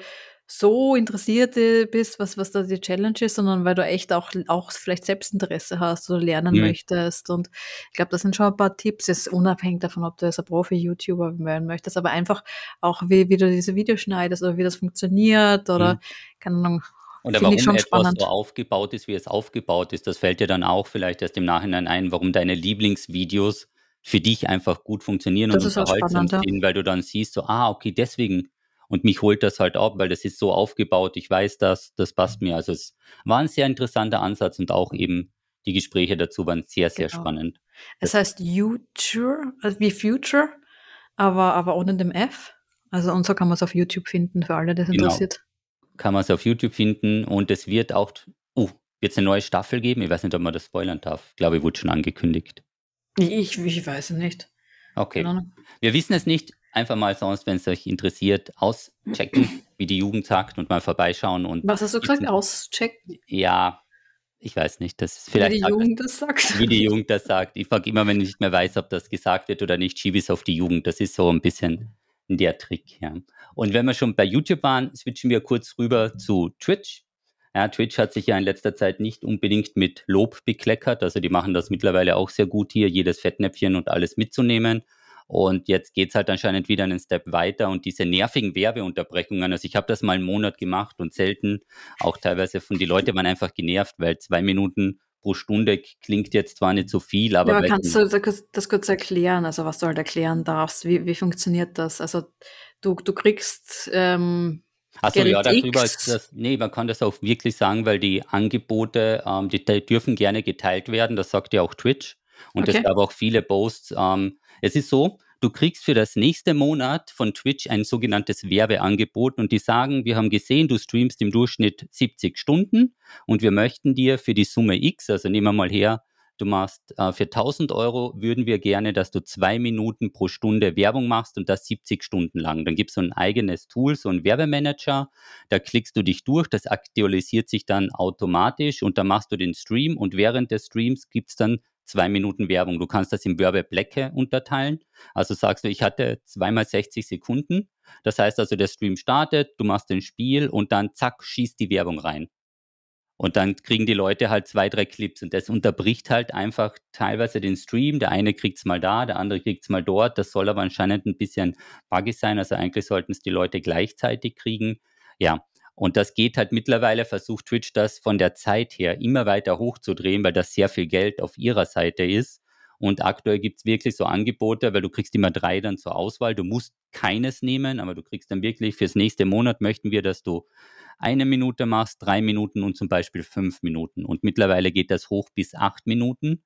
so interessiert bist, was, was da die Challenge ist, sondern weil du echt auch, auch vielleicht Selbstinteresse hast oder lernen mhm. möchtest. Und ich glaube, das sind schon ein paar Tipps, jetzt unabhängig davon, ob du als Profi-YouTuber werden möchtest, aber einfach auch, wie, wie du diese Videos schneidest oder wie das funktioniert oder, mhm. keine Ahnung, und warum ich schon etwas spannend. so aufgebaut ist, wie es aufgebaut ist, das fällt dir dann auch vielleicht erst im Nachhinein ein, warum deine Lieblingsvideos für dich einfach gut funktionieren das und unterhaltsam sind, ja. weil du dann siehst, so, ah, okay, deswegen und mich holt das halt ab, weil das ist so aufgebaut, ich weiß das, das passt mir. Also es war ein sehr interessanter Ansatz und auch eben die Gespräche dazu waren sehr, sehr genau. spannend. Es heißt Future, also wie Future, aber, aber ohne dem F. Also und so kann man es auf YouTube finden, für alle, die es genau. interessiert. Kann man es auf YouTube finden und es wird auch, oh, wird es eine neue Staffel geben? Ich weiß nicht, ob man das spoilern darf. Ich glaube, wurde schon angekündigt. Ich, ich weiß es nicht. Okay. Wir wissen es nicht einfach mal sonst, wenn es euch interessiert, auschecken, wie die Jugend sagt und mal vorbeischauen. Und Was hast du gesagt? Auschecken? Ja, ich weiß nicht. Das ist vielleicht wie die Jugend das sagt. Wie die Jugend das sagt. Ich frage immer, wenn ich nicht mehr weiß, ob das gesagt wird oder nicht, schiebe es auf die Jugend. Das ist so ein bisschen der Trick. Ja. Und wenn wir schon bei YouTube waren, switchen wir kurz rüber zu Twitch. Ja, Twitch hat sich ja in letzter Zeit nicht unbedingt mit Lob bekleckert. Also die machen das mittlerweile auch sehr gut hier, jedes Fettnäpfchen und alles mitzunehmen. Und jetzt geht es halt anscheinend wieder einen Step weiter und diese nervigen Werbeunterbrechungen, also ich habe das mal einen Monat gemacht und selten, auch teilweise von die Leute waren einfach genervt, weil zwei Minuten pro Stunde klingt jetzt zwar nicht so viel, aber. Ja, aber kannst du das kurz erklären, also was du halt erklären darfst? Wie, wie funktioniert das? Also du, du kriegst ähm, Achso, ja, darüber ist das, nee, man kann das auch wirklich sagen, weil die Angebote, ähm, die, die, dürfen gerne geteilt werden, das sagt ja auch Twitch. Und okay. es gab auch viele Posts, ähm, es ist so, du kriegst für das nächste Monat von Twitch ein sogenanntes Werbeangebot und die sagen, wir haben gesehen, du streamst im Durchschnitt 70 Stunden und wir möchten dir für die Summe X, also nehmen wir mal her, du machst äh, für 1000 Euro, würden wir gerne, dass du zwei Minuten pro Stunde Werbung machst und das 70 Stunden lang. Dann gibt es so ein eigenes Tool, so ein Werbemanager, da klickst du dich durch, das aktualisiert sich dann automatisch und dann machst du den Stream und während des Streams gibt es dann zwei Minuten Werbung. Du kannst das in Werbeblöcke unterteilen. Also sagst du, ich hatte zweimal 60 Sekunden. Das heißt also, der Stream startet, du machst ein Spiel und dann zack, schießt die Werbung rein. Und dann kriegen die Leute halt zwei, drei Clips und das unterbricht halt einfach teilweise den Stream. Der eine kriegt es mal da, der andere kriegt es mal dort. Das soll aber anscheinend ein bisschen buggy sein. Also eigentlich sollten es die Leute gleichzeitig kriegen. Ja, und das geht halt mittlerweile, versucht Twitch das von der Zeit her immer weiter hochzudrehen, weil das sehr viel Geld auf ihrer Seite ist. Und aktuell gibt es wirklich so Angebote, weil du kriegst immer drei dann zur Auswahl. Du musst keines nehmen, aber du kriegst dann wirklich fürs nächste Monat möchten wir, dass du eine Minute machst, drei Minuten und zum Beispiel fünf Minuten. Und mittlerweile geht das hoch bis acht Minuten.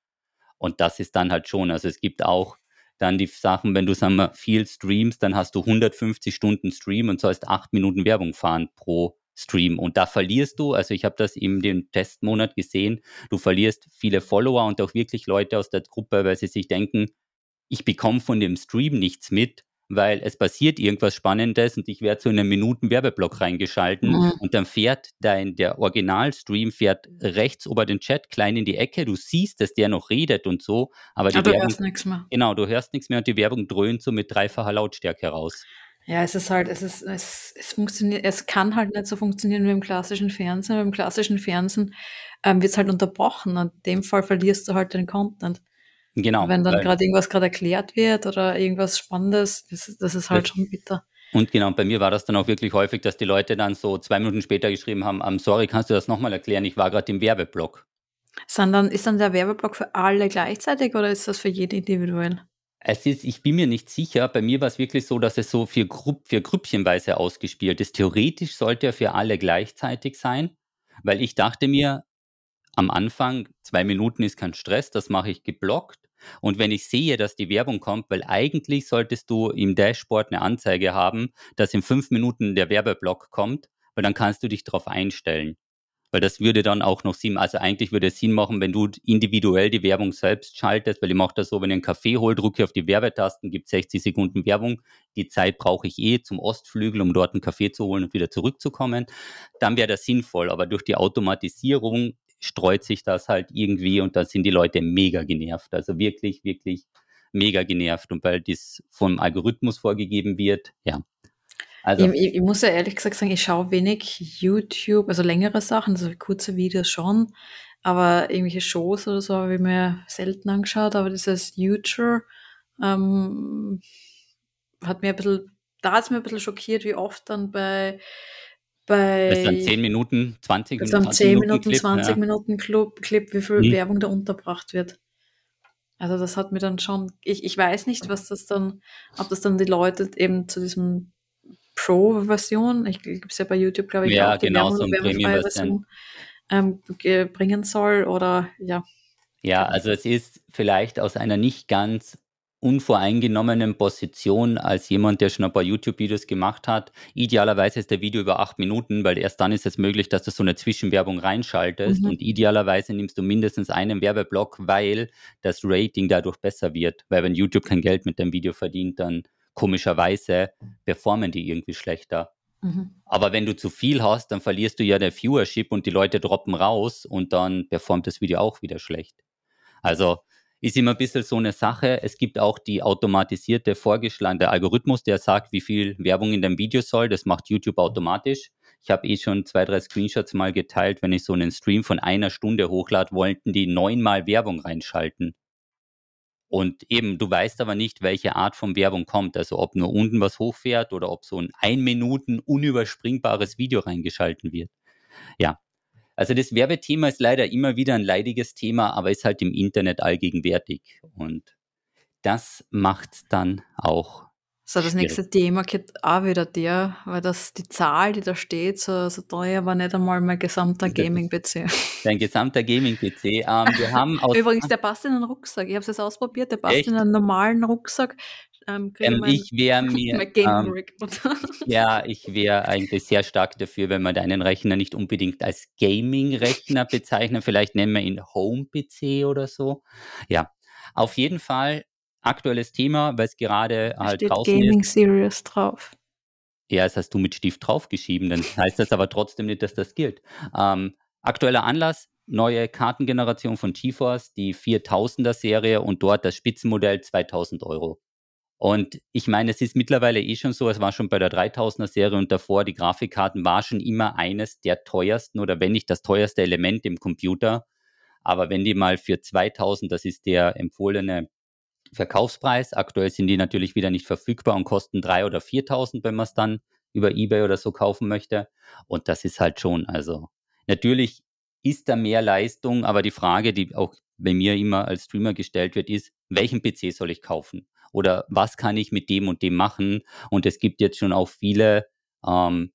Und das ist dann halt schon, also es gibt auch dann die Sachen, wenn du sagen wir, viel streamst, dann hast du 150 Stunden Stream und sollst acht Minuten Werbung fahren pro Stream. Und da verlierst du, also ich habe das in dem Testmonat gesehen, du verlierst viele Follower und auch wirklich Leute aus der Gruppe, weil sie sich denken, ich bekomme von dem Stream nichts mit, weil es passiert irgendwas Spannendes und ich werde zu einem Minuten Werbeblock reingeschalten mhm. und dann fährt dein, der Originalstream fährt rechts über den Chat klein in die Ecke. Du siehst, dass der noch redet und so, aber die aber Werbung, du hörst nichts mehr. Genau, du hörst nichts mehr und die Werbung dröhnt so mit dreifacher Lautstärke raus. Ja, es ist halt, es ist, es, es funktioniert, es kann halt nicht so funktionieren wie im klassischen Fernsehen. Beim klassischen Fernsehen ähm, wird es halt unterbrochen und in dem Fall verlierst du halt den Content. Genau. Wenn dann gerade irgendwas gerade erklärt wird oder irgendwas Spannendes, das, das ist halt das, schon bitter. Und genau, bei mir war das dann auch wirklich häufig, dass die Leute dann so zwei Minuten später geschrieben haben, I'm sorry, kannst du das nochmal erklären? Ich war gerade im Werbeblock. Sondern ist dann der Werbeblock für alle gleichzeitig oder ist das für jeden individuell? Es ist, ich bin mir nicht sicher. Bei mir war es wirklich so, dass es so für, Grupp, für Grüppchenweise ausgespielt ist. Theoretisch sollte er für alle gleichzeitig sein, weil ich dachte mir am Anfang, zwei Minuten ist kein Stress, das mache ich geblockt. Und wenn ich sehe, dass die Werbung kommt, weil eigentlich solltest du im Dashboard eine Anzeige haben, dass in fünf Minuten der Werbeblock kommt, weil dann kannst du dich darauf einstellen. Weil das würde dann auch noch Sinn, also eigentlich würde es Sinn machen, wenn du individuell die Werbung selbst schaltest, weil ich mache das so, wenn ich einen Kaffee hole, drücke auf die Werbetasten, gibt 60 Sekunden Werbung. Die Zeit brauche ich eh zum Ostflügel, um dort einen Kaffee zu holen und wieder zurückzukommen. Dann wäre das sinnvoll, aber durch die Automatisierung streut sich das halt irgendwie und da sind die Leute mega genervt. Also wirklich, wirklich mega genervt. Und weil das vom Algorithmus vorgegeben wird, ja. Also, ich, ich, muss ja ehrlich gesagt sagen, ich schaue wenig YouTube, also längere Sachen, also kurze Videos schon, aber irgendwelche Shows oder so habe ich mir selten angeschaut, aber dieses YouTube ähm, hat mir ein bisschen, da hat es mir ein bisschen schockiert, wie oft dann bei bei das dann 10 Minuten, 20 Minuten. Das 10 Minuten, Clip, 20 ja. Minuten Clip, Clip, wie viel hm. Werbung da unterbracht wird. Also das hat mir dann schon, ich, ich weiß nicht, was das dann, ob das dann die Leute eben zu diesem Pro-Version, ich gibt es ja bei YouTube, glaube ich, ja, auch die genau, Werbung, so Premium-Version ähm, bringen soll oder ja. Ja, also es ist vielleicht aus einer nicht ganz unvoreingenommenen Position als jemand, der schon ein paar YouTube-Videos gemacht hat. Idealerweise ist der Video über acht Minuten, weil erst dann ist es möglich, dass du so eine Zwischenwerbung reinschaltest. Mhm. Und idealerweise nimmst du mindestens einen Werbeblock, weil das Rating dadurch besser wird. Weil wenn YouTube kein Geld mit dem Video verdient, dann komischerweise performen die irgendwie schlechter. Mhm. Aber wenn du zu viel hast, dann verlierst du ja der Viewership und die Leute droppen raus und dann performt das Video auch wieder schlecht. Also ist immer ein bisschen so eine Sache. Es gibt auch die automatisierte vorgeschlagene Algorithmus, der sagt, wie viel Werbung in dem Video soll. Das macht YouTube automatisch. Ich habe eh schon zwei, drei Screenshots mal geteilt. Wenn ich so einen Stream von einer Stunde hochlade, wollten die neunmal Werbung reinschalten. Und eben, du weißt aber nicht, welche Art von Werbung kommt. Also ob nur unten was hochfährt oder ob so ein ein Minuten unüberspringbares Video reingeschalten wird. Ja, also das Werbethema ist leider immer wieder ein leidiges Thema, aber ist halt im Internet allgegenwärtig. Und das macht dann auch. So, das schwierig. nächste Thema geht auch wieder der, weil das die Zahl, die da steht, so, so teuer war nicht einmal mein gesamter Gaming-PC. Dein gesamter Gaming-PC. Ähm, wir haben Übrigens, der passt in einen Rucksack. Ich habe es jetzt ausprobiert, der passt Echt? in einen normalen Rucksack. Ähm, ähm, ich wäre mir, ähm, ja, ich wäre eigentlich sehr stark dafür, wenn wir deinen Rechner nicht unbedingt als Gaming-Rechner bezeichnen, vielleicht nennen wir ihn Home-PC oder so. Ja, auf jeden Fall aktuelles Thema, weil es gerade da halt steht draußen Gaming ist. Serious drauf. Ja, das hast du mit Stift draufgeschrieben, dann heißt das aber trotzdem nicht, dass das gilt. Ähm, aktueller Anlass, neue Kartengeneration von GeForce, die 4000er Serie und dort das Spitzenmodell 2000 Euro. Und ich meine, es ist mittlerweile eh schon so, es war schon bei der 3000er Serie und davor, die Grafikkarten war schon immer eines der teuersten oder wenn nicht das teuerste Element im Computer. Aber wenn die mal für 2000, das ist der empfohlene Verkaufspreis, aktuell sind die natürlich wieder nicht verfügbar und kosten 3 oder 4000, wenn man es dann über eBay oder so kaufen möchte. Und das ist halt schon, also natürlich ist da mehr Leistung, aber die Frage, die auch bei mir immer als Streamer gestellt wird, ist, welchen PC soll ich kaufen? Oder was kann ich mit dem und dem machen? Und es gibt jetzt schon auch viele, ähm,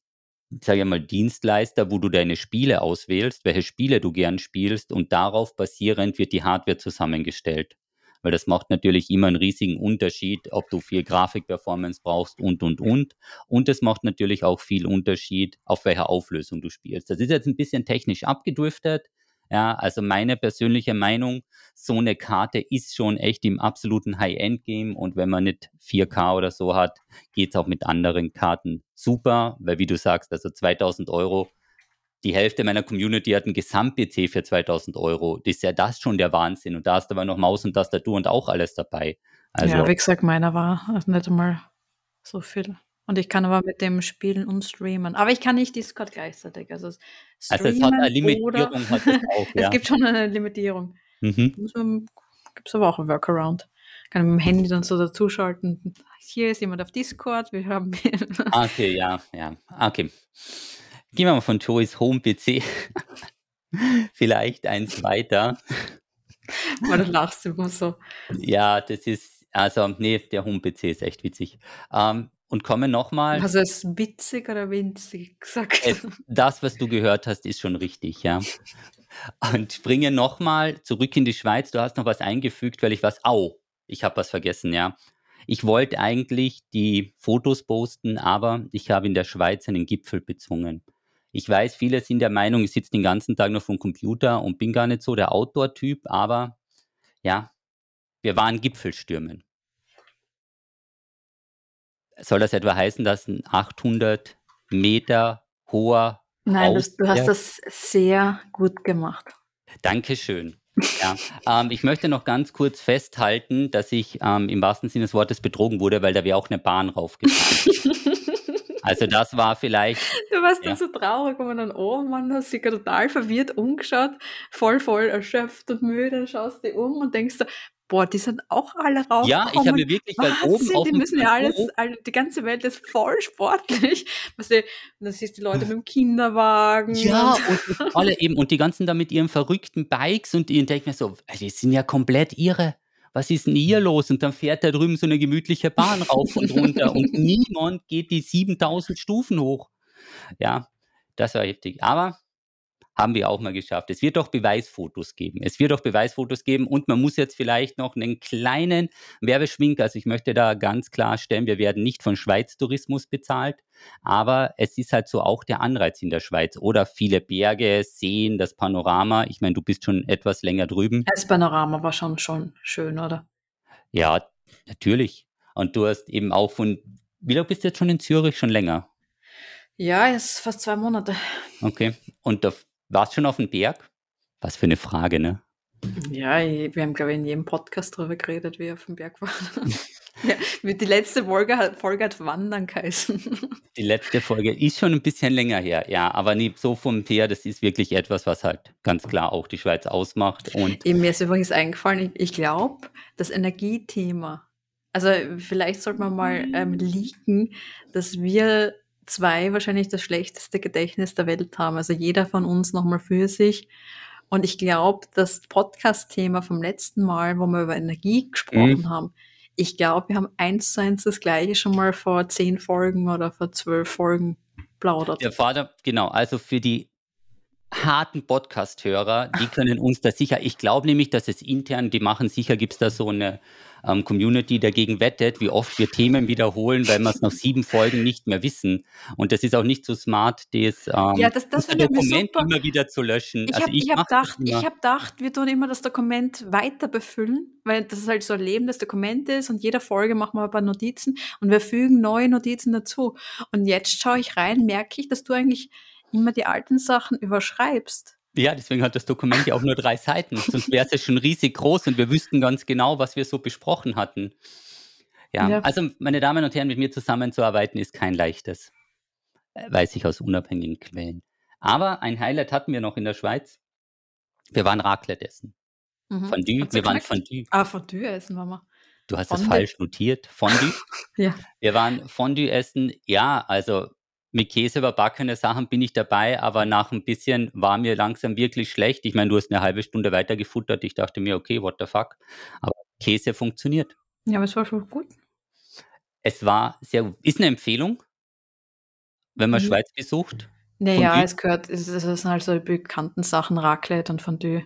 sage ich mal, Dienstleister, wo du deine Spiele auswählst, welche Spiele du gern spielst und darauf basierend wird die Hardware zusammengestellt weil das macht natürlich immer einen riesigen Unterschied, ob du viel Grafikperformance brauchst und, und, und. Und es macht natürlich auch viel Unterschied, auf welcher Auflösung du spielst. Das ist jetzt ein bisschen technisch abgedriftet. Ja, also meine persönliche Meinung, so eine Karte ist schon echt im absoluten High-End-Game und wenn man nicht 4K oder so hat, geht es auch mit anderen Karten super, weil wie du sagst, also 2000 Euro die Hälfte meiner Community hat einen Gesamt-PC für 2000 Euro. Das ist ja das schon der Wahnsinn. Und da hast du aber noch Maus und Tastatur und auch alles dabei. Also, ja, wie gesagt, meiner war nicht einmal so viel. Und ich kann aber mit dem spielen und streamen. Aber ich kann nicht Discord gleichzeitig. Also, also es hat eine Limitierung. Hat es, auch, ja. es gibt schon eine Limitierung. Mhm. Gibt es aber auch ein Workaround. Kann mit dem Handy dann so dazuschalten. Hier ist jemand auf Discord. Wir haben. Ah, okay, ja, ja. Okay. Gehen wir mal von Joeys Home-PC vielleicht eins weiter. Weil du lachst immer so. Ja, das ist, also, nee, der Home-PC ist echt witzig. Ähm, und kommen nochmal. Also es witzig oder winzig gesagt? Es, das, was du gehört hast, ist schon richtig, ja. Und springen nochmal zurück in die Schweiz. Du hast noch was eingefügt, weil ich was, au, ich habe was vergessen, ja. Ich wollte eigentlich die Fotos posten, aber ich habe in der Schweiz einen Gipfel bezwungen. Ich weiß, viele sind der Meinung, ich sitze den ganzen Tag nur vom Computer und bin gar nicht so der Outdoor-Typ, aber ja, wir waren Gipfelstürmen. Soll das etwa heißen, dass ein 800 Meter hoher Nein, du, du hast das sehr gut gemacht. Dankeschön. Ja, ähm, ich möchte noch ganz kurz festhalten, dass ich ähm, im wahrsten Sinne des Wortes betrogen wurde, weil da wäre auch eine Bahn raufgefahren. Also das war vielleicht. Du warst ja. dann so traurig, wo man dann, oh Mann, hast dich total verwirrt umgeschaut, voll, voll erschöpft und müde, dann schaust du dich um und denkst so, boah, die sind auch alle rausgekommen. Ja, ich habe mir wirklich, weil oben auf die müssen ja alles, alle, die ganze Welt ist voll sportlich. Weißt du, dann siehst du die Leute mit dem Kinderwagen. Ja, und, und alle eben, und die ganzen da mit ihren verrückten Bikes und die denke mir so, die sind ja komplett irre was ist denn hier los? Und dann fährt da drüben so eine gemütliche Bahn rauf und runter und niemand geht die 7000 Stufen hoch. Ja, das war heftig. Aber haben wir auch mal geschafft. Es wird doch Beweisfotos geben. Es wird doch Beweisfotos geben und man muss jetzt vielleicht noch einen kleinen Werbeschwink, also ich möchte da ganz klar stellen, wir werden nicht von Schweiz Tourismus bezahlt, aber es ist halt so auch der Anreiz in der Schweiz oder viele Berge, Seen, das Panorama. Ich meine, du bist schon etwas länger drüben. Das Panorama war schon schon schön, oder? Ja, natürlich. Und du hast eben auch von, wie lange bist du jetzt schon in Zürich? Schon länger? Ja, jetzt fast zwei Monate. Okay. Und da warst du schon auf dem Berg? Was für eine Frage, ne? Ja, wir haben, glaube ich, in jedem Podcast darüber geredet, wie wir auf dem Berg waren. ja, die letzte Folge hat, Folge hat Wandern geheißen. Die letzte Folge ist schon ein bisschen länger her, ja, aber nicht so vom Her, das ist wirklich etwas, was halt ganz klar auch die Schweiz ausmacht. Und Eben, mir ist übrigens eingefallen, ich, ich glaube, das Energiethema, also vielleicht sollte man mal ähm, leaken, dass wir zwei wahrscheinlich das schlechteste Gedächtnis der Welt haben. Also jeder von uns nochmal für sich. Und ich glaube, das Podcast-Thema vom letzten Mal, wo wir über Energie gesprochen mhm. haben, ich glaube, wir haben eins zu eins das gleiche schon mal vor zehn Folgen oder vor zwölf Folgen plaudert. Der Vater, genau, also für die harten Podcast-Hörer, die können uns da sicher, ich glaube nämlich, dass es intern, die machen sicher, gibt es da so eine ähm, Community dagegen wettet, wie oft wir Themen wiederholen, weil wir es nach sieben Folgen nicht mehr wissen. Und das ist auch nicht so smart, das, ähm, ja, das, das, das Dokument immer wieder zu löschen. Ich also habe hab gedacht, hab gedacht, wir tun immer das Dokument weiter befüllen, weil das halt so ein lebendes Dokument ist und jeder Folge machen wir ein paar Notizen und wir fügen neue Notizen dazu. Und jetzt schaue ich rein, merke ich, dass du eigentlich immer die alten Sachen überschreibst. Ja, deswegen hat das Dokument ja auch nur drei Seiten. Sonst wäre es ja schon riesig groß und wir wüssten ganz genau, was wir so besprochen hatten. Ja, ja, also meine Damen und Herren, mit mir zusammenzuarbeiten ist kein leichtes. Äh, weiß ich aus unabhängigen Quellen. Aber ein Highlight hatten wir noch in der Schweiz. Wir waren Raclette essen. Mhm. Fondue, wir waren Fondue. Ah, Fondue essen waren wir. Du hast das falsch notiert. Fondue. ja. Wir waren Fondue essen. Ja, also mit Käse überbackene Sachen bin ich dabei, aber nach ein bisschen war mir langsam wirklich schlecht. Ich meine, du hast eine halbe Stunde weiter gefuttert. Ich dachte mir, okay, what the fuck. Aber Käse funktioniert. Ja, aber es war schon gut. Es war sehr, ist eine Empfehlung, wenn man Mhm. Schweiz besucht. Naja, Fondue? es gehört, es, es sind halt so die bekannten Sachen, Raclette und Fondue.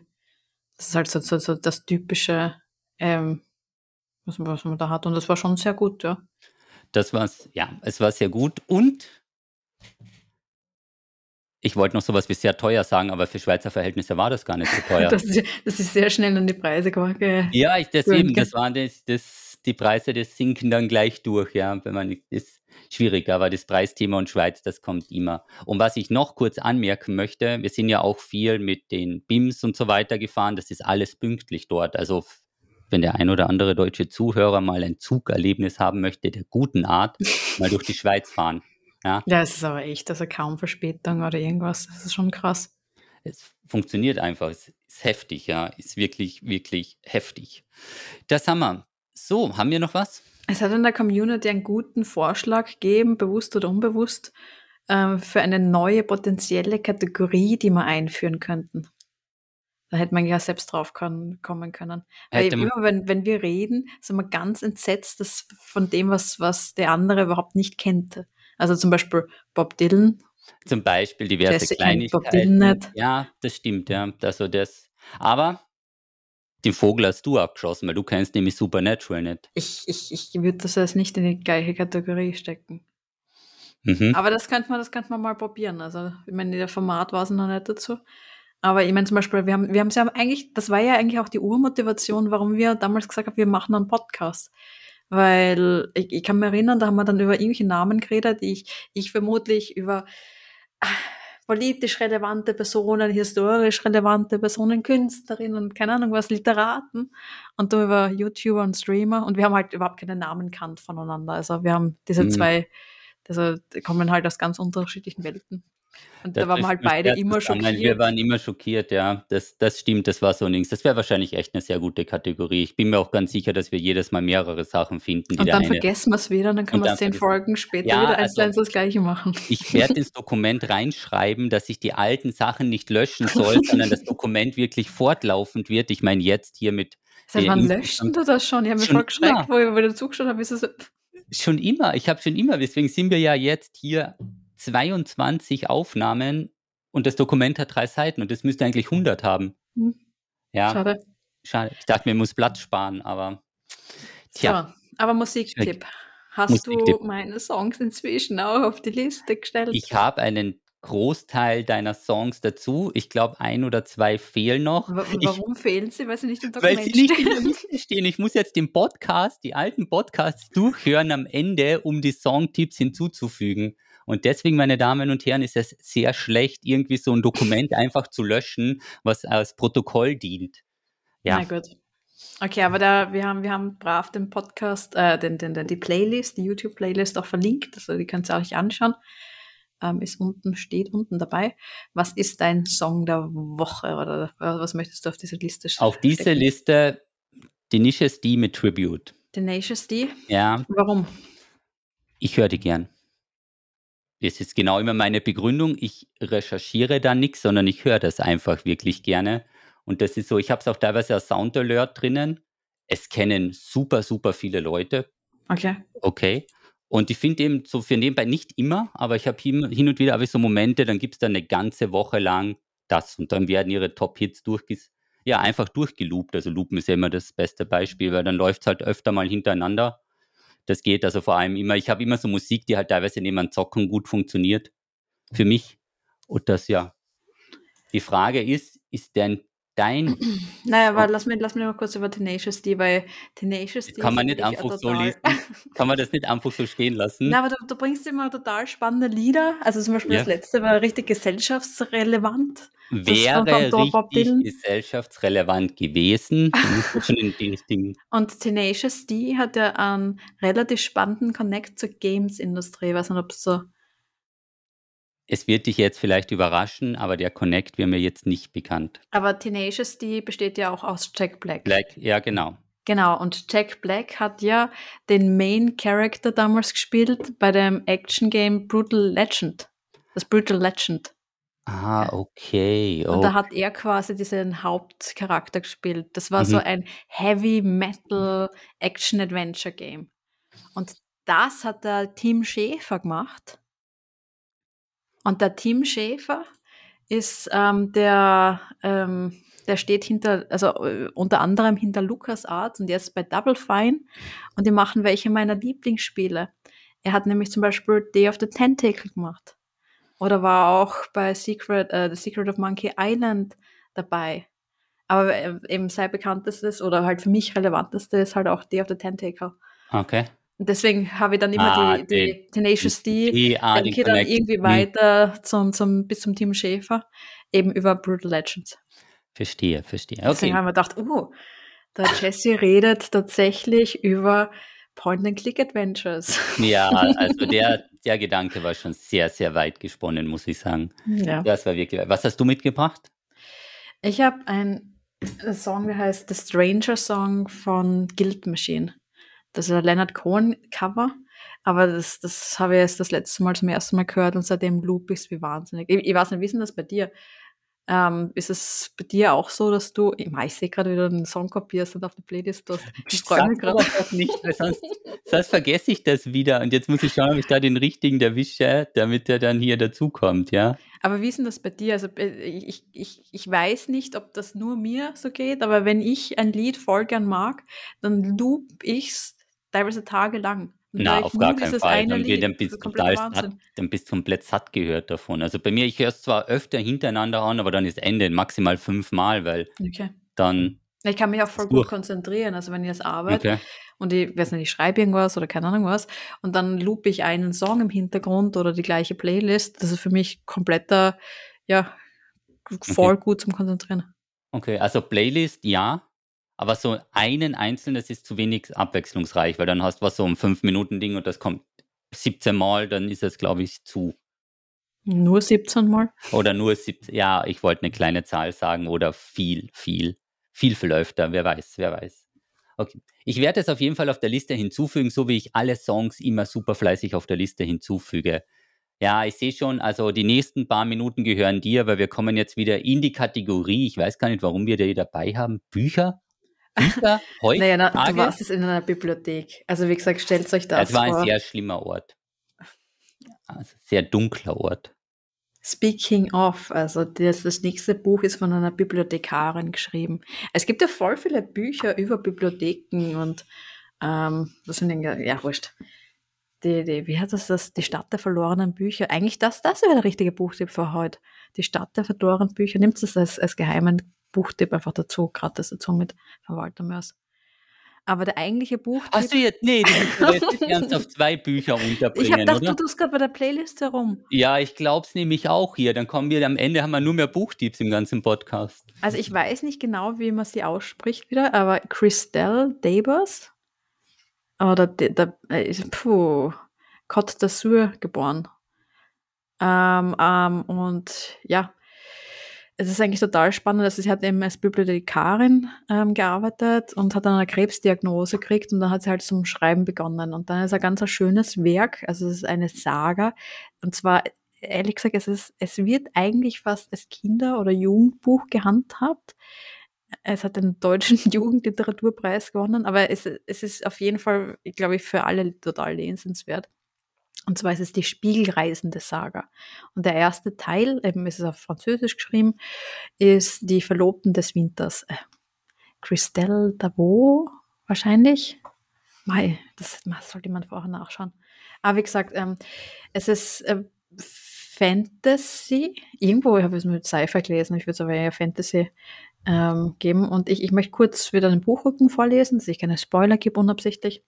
Das ist halt so, so, so das typische, ähm, was, man- was man da hat. Und das war schon sehr gut, ja. Das war's, ja, es war sehr gut. Und ich wollte noch sowas wie sehr teuer sagen, aber für Schweizer Verhältnisse war das gar nicht so teuer. Das, ist, das ist sehr schnell an die Preise ge Ja, ich deswegen, das waren das, das, die Preise, das sinken dann gleich durch, ja, wenn man ist schwierig, aber das Preisthema und Schweiz, das kommt immer. Und was ich noch kurz anmerken möchte, wir sind ja auch viel mit den BIMs und so weiter gefahren, das ist alles pünktlich dort. Also wenn der ein oder andere deutsche Zuhörer mal ein Zugerlebnis haben möchte, der guten Art, mal durch die Schweiz fahren. Ja, Ja, es ist aber echt, also kaum Verspätung oder irgendwas. Das ist schon krass. es funktioniert einfach, es ist heftig, ja, ist wirklich, wirklich heftig. Das haben wir. So, haben wir noch was? Es hat in der Community einen guten Vorschlag gegeben, bewusst oder unbewusst, ähm, für eine neue potenzielle Kategorie, die wir einführen könnten. Da hätte man ja selbst drauf kommen können. Weil immer, wenn, wenn wir reden, sind wir ganz entsetzt dass von dem, was, was der andere überhaupt nicht kennt. Also zum Beispiel Bob Dylan. Zum Beispiel diverse Jesse kennt Bob Kleinigkeiten. Dylan nicht. Ja, das stimmt, ja. Also das. Aber den Vogel hast du abgeschossen, weil du kennst nämlich Supernatural nicht. Ich, ich, ich würde das jetzt nicht in die gleiche Kategorie stecken. Mhm. Aber das könnte man, das könnte man mal probieren. Also, ich meine, der Format war es noch nicht dazu. Aber ich meine zum Beispiel, wir haben, wir haben es ja eigentlich, das war ja eigentlich auch die Urmotivation, warum wir damals gesagt haben, wir machen einen Podcast. Weil ich, ich kann mich erinnern, da haben wir dann über irgendwelche Namen geredet, die ich, ich vermutlich über ah, politisch relevante Personen, historisch relevante Personen, Künstlerinnen, keine Ahnung was, Literaten und du über YouTuber und Streamer und wir haben halt überhaupt keine Namen kannt voneinander. Also wir haben diese Mhm. zwei, also die kommen halt aus ganz unterschiedlichen Welten. Und da Das waren wir halt beide immer zusammen. Wir schockiert. waren immer schockiert, ja. Das, das stimmt, das war so nichts. Das wäre wahrscheinlich echt eine sehr gute Kategorie. Ich bin mir auch ganz sicher, dass wir jedes Mal mehrere Sachen finden, Und dann vergessen wir es wieder und dann können wir zehn Folgen später Ja, wieder eins also- zu eins das gleiche machen. Ich werde ins Dokument reinschreiben, dass ich die alten Sachen nicht löschen soll, sondern das Dokument wirklich fortlaufend wird. Ich meine, jetzt hier mit Seit die wann löschen du das schon? Ich habe mich Schon voll geschreckt, wo ich wieder zugeschaut habe. Ist es Schon immer, ich habe schon immer, deswegen sind wir ja jetzt hier 22 Aufnahmen und das Dokument hat drei Seiten und das müsste eigentlich 100 haben. Hm, Ja, schade. schade. Ich dachte, mir muss Platz sparen, aber tja, So, aber Musiktipp. Hast Musiktipp. du meine Songs inzwischen auch auf die Liste gestellt? ich habe einen Großteil deiner Songs dazu. Ich glaube, ein oder zwei fehlen noch. Wa- Ich, Warum fehlen sie? Weil sie nicht im weil Dokument sie nicht in der. Liste stehen. Ich muss jetzt den Podcast, die alten Podcasts durchhören am Ende, um die Songtipps hinzuzufügen. Und deswegen, meine Damen und Herren, ist es sehr schlecht, irgendwie so ein Dokument einfach zu löschen, was als Protokoll dient. Ja, Na gut. Okay, aber da, wir haben, wir haben brav den Podcast, äh, den, den, den, die Playlist, die YouTube-Playlist auch verlinkt, also die könnt ihr euch anschauen. Ähm, ist unten, steht unten dabei. Was ist dein Song der Woche oder was möchtest du auf diese Liste sch- auf diese stecken? Liste Tenacious D mit Tribute. Tenacious D. Ja, Warum? ich höre die gern. Das ist genau immer meine Begründung. Ich recherchiere da nichts, sondern ich höre das einfach wirklich gerne. Und das ist so, ich habe es auch teilweise als Sound Alert drinnen. Es kennen super, super viele Leute. Okay. Okay. Und ich finde eben so für nebenbei nicht immer, aber ich habe hin, hin und wieder habe ich so Momente, dann gibt es da eine ganze Woche lang das und dann werden ihre Top-Hits durchges ja, einfach durchgeloopt. Also Loopen ist ja immer das beste Beispiel, weil dann läuft es halt öfter mal hintereinander. Das geht also vor allem immer, ich habe immer so Musik, die halt teilweise neben einem Zocken gut funktioniert. Für mich. Und das ja. Die Frage ist, ist denn dein, Naja, aber lass mich, lass mich noch kurz über Tenacious D, weil Tenacious D kann man nicht einfach so lesen? Kann man das nicht einfach so stehen lassen? Na, aber du, du bringst immer total spannende Lieder. Also zum Beispiel Ja. das letzte war richtig gesellschaftsrelevant. wäre richtig gesellschaftsrelevant gewesen. Und Tenacious D hat ja einen relativ spannenden Connect zur Games-Industrie. Ich weiß nicht, ob es so. Es wird dich jetzt vielleicht überraschen, aber der Connect wäre mir jetzt nicht bekannt. Aber Tenacious D besteht ja auch aus Jack Black. Black, ja genau. Genau, und Jack Black hat ja den Main Character damals gespielt bei dem Action Game Brutal Legend. Das Brutal Legend. Ah, okay. Und da Oh. hat er quasi diesen Hauptcharakter gespielt. Das war Mhm. so ein Heavy Metal Action Adventure Game. Und das hat der Tim Schäfer gemacht. Und der Tim Schäfer ist ähm, der, ähm, der steht hinter, also äh, unter anderem hinter LucasArts und jetzt bei Double Fine und die machen welche meiner Lieblingsspiele. Er hat nämlich zum Beispiel Day of the Tentacle gemacht. Oder war auch bei Secret, äh, The Secret of Monkey Island dabei. Aber äh, eben sein bekanntestes oder halt für mich relevanteste ist halt auch Day of the Tentacle. Okay. Und deswegen habe ich dann immer Ah, die, die Tenacious D Die, ah, dann Connect. irgendwie Hm, weiter zum, zum, bis zum Team Schäfer, eben über Brutal Legends. Verstehe, verstehe. Deswegen Okay. haben wir gedacht, oh, der Jesse redet tatsächlich über Point-and-Click-Adventures. Ja, also der, der Gedanke war schon sehr, sehr weit gesponnen, muss ich sagen. Ja. Das war wirklich. Was hast du mitgebracht? Ich habe einen Song, der heißt The Stranger Song von Guild Machine. Das ist ein Leonard Cohen Cover, aber das, das habe ich jetzt das letzte Mal zum ersten Mal gehört und seitdem loop ich es wie wahnsinnig. Ich, ich weiß nicht, wie ist denn das bei dir? Ähm, ist es bei dir auch so, dass du, ich, mein, ich sehe gerade wieder einen Song kopierst und auf die Playlist tust. Ich freue mich gerade. doch nicht, sonst, sonst vergesse ich das wieder. Und jetzt muss ich schauen, ob ich da den richtigen erwische, damit der dann hier dazukommt, ja? Aber wie ist denn das bei dir? Also äh, ich, ich, ich weiß nicht, ob das nur mir so geht, aber wenn ich ein Lied voll gern mag, dann loop ich's teilweise tagelang. Na, auf gar keinen Fall. Dann, Lied. dann bist total satt, dann bist du komplett satt gehört davon. Also bei mir, ich höre es zwar öfter hintereinander an, aber dann ist Ende maximal fünfmal, weil Okay. dann. Ich kann mich auch voll gut durch. konzentrieren. Also wenn ich jetzt arbeite Okay. und ich weiß nicht, ich schreibe irgendwas oder keine Ahnung was und dann loop ich einen Song im Hintergrund oder die gleiche Playlist, das ist für mich kompletter, ja, voll gut zum Konzentrieren. Okay, also Playlist ja, aber so einen einzelnen, das ist zu wenig abwechslungsreich, weil dann hast du was so ein 5-Minuten-Ding und das kommt 17 Mal, dann ist es, glaube ich, zu. Nur 17 Mal. Oder nur 17, ja, ich wollte eine kleine Zahl sagen oder viel, viel, viel, viel öfter, wer weiß, wer weiß. Okay. Ich werde es auf jeden Fall auf der Liste hinzufügen, so wie ich alle Songs immer super fleißig auf der Liste hinzufüge. Ja, ich sehe schon, also die nächsten paar Minuten gehören dir, weil wir kommen jetzt wieder in die Kategorie, ich weiß gar nicht, warum wir die dabei haben, Bücher? Bücher? Heute? Naja, na, du Tage? warst jetzt in einer Bibliothek. Also wie gesagt, stellt euch das Es war ein vor. sehr schlimmer Ort. Also sehr dunkler Ort. Speaking of, also das, das nächste Buch ist von einer Bibliothekarin geschrieben. Es gibt ja voll viele Bücher über Bibliotheken und ähm, was sind denn, ja, wurscht. Die, die, wie heißt das, das? Die Stadt der verlorenen Bücher. Eigentlich das, das wäre der richtige Buchtipp für heute. Die Stadt der verlorenen Bücher. Nimmt es als, als geheimen Buchtipp einfach dazu, gratis dazu mit von Walter Mörs. Aber der eigentliche Buchtipp. Hast du jetzt, nee, du musst jetzt nicht ernsthaft zwei Bücher ich habe unterbringen, gedacht, oder? du tust gerade bei der Playlist herum. Ja, ich glaube es nämlich auch hier. Dann kommen wir, am Ende haben wir nur mehr Buchtipps im ganzen Podcast. Also ich weiß nicht genau, wie man sie ausspricht wieder, aber Christelle Dabers oder de, de, äh, ist- puh, Côte d'Azur geboren. Ähm, ähm, und ja, es ist eigentlich total spannend. Also sie hat eben als Bibliothekarin ähm, gearbeitet und hat dann eine Krebsdiagnose gekriegt und dann hat sie halt zum Schreiben begonnen. Und dann ist ein ganz ein schönes Werk, also es ist eine Saga. Und zwar, ehrlich gesagt, es, ist, es wird eigentlich fast als Kinder- oder Jugendbuch gehandhabt. Es hat den deutschen Jugendliteraturpreis gewonnen, aber es, es ist auf jeden Fall, glaube ich, für alle total lesenswert. Und zwar ist es die Spiegelreisende Saga. Und der erste Teil, eben ist es auf Französisch geschrieben, ist die Verlobten des Winters. Äh, Christelle Davot wahrscheinlich. Mei, das, das sollte man vorher nachschauen. Aber wie gesagt, ähm, es ist äh, Fantasy. Irgendwo habe ich es mit Sci-Fi gelesen, ich würde es aber eher Fantasy ähm, geben. Und ich, ich möchte kurz wieder den Buchrücken vorlesen, dass ich keine Spoiler gebe unabsichtlich.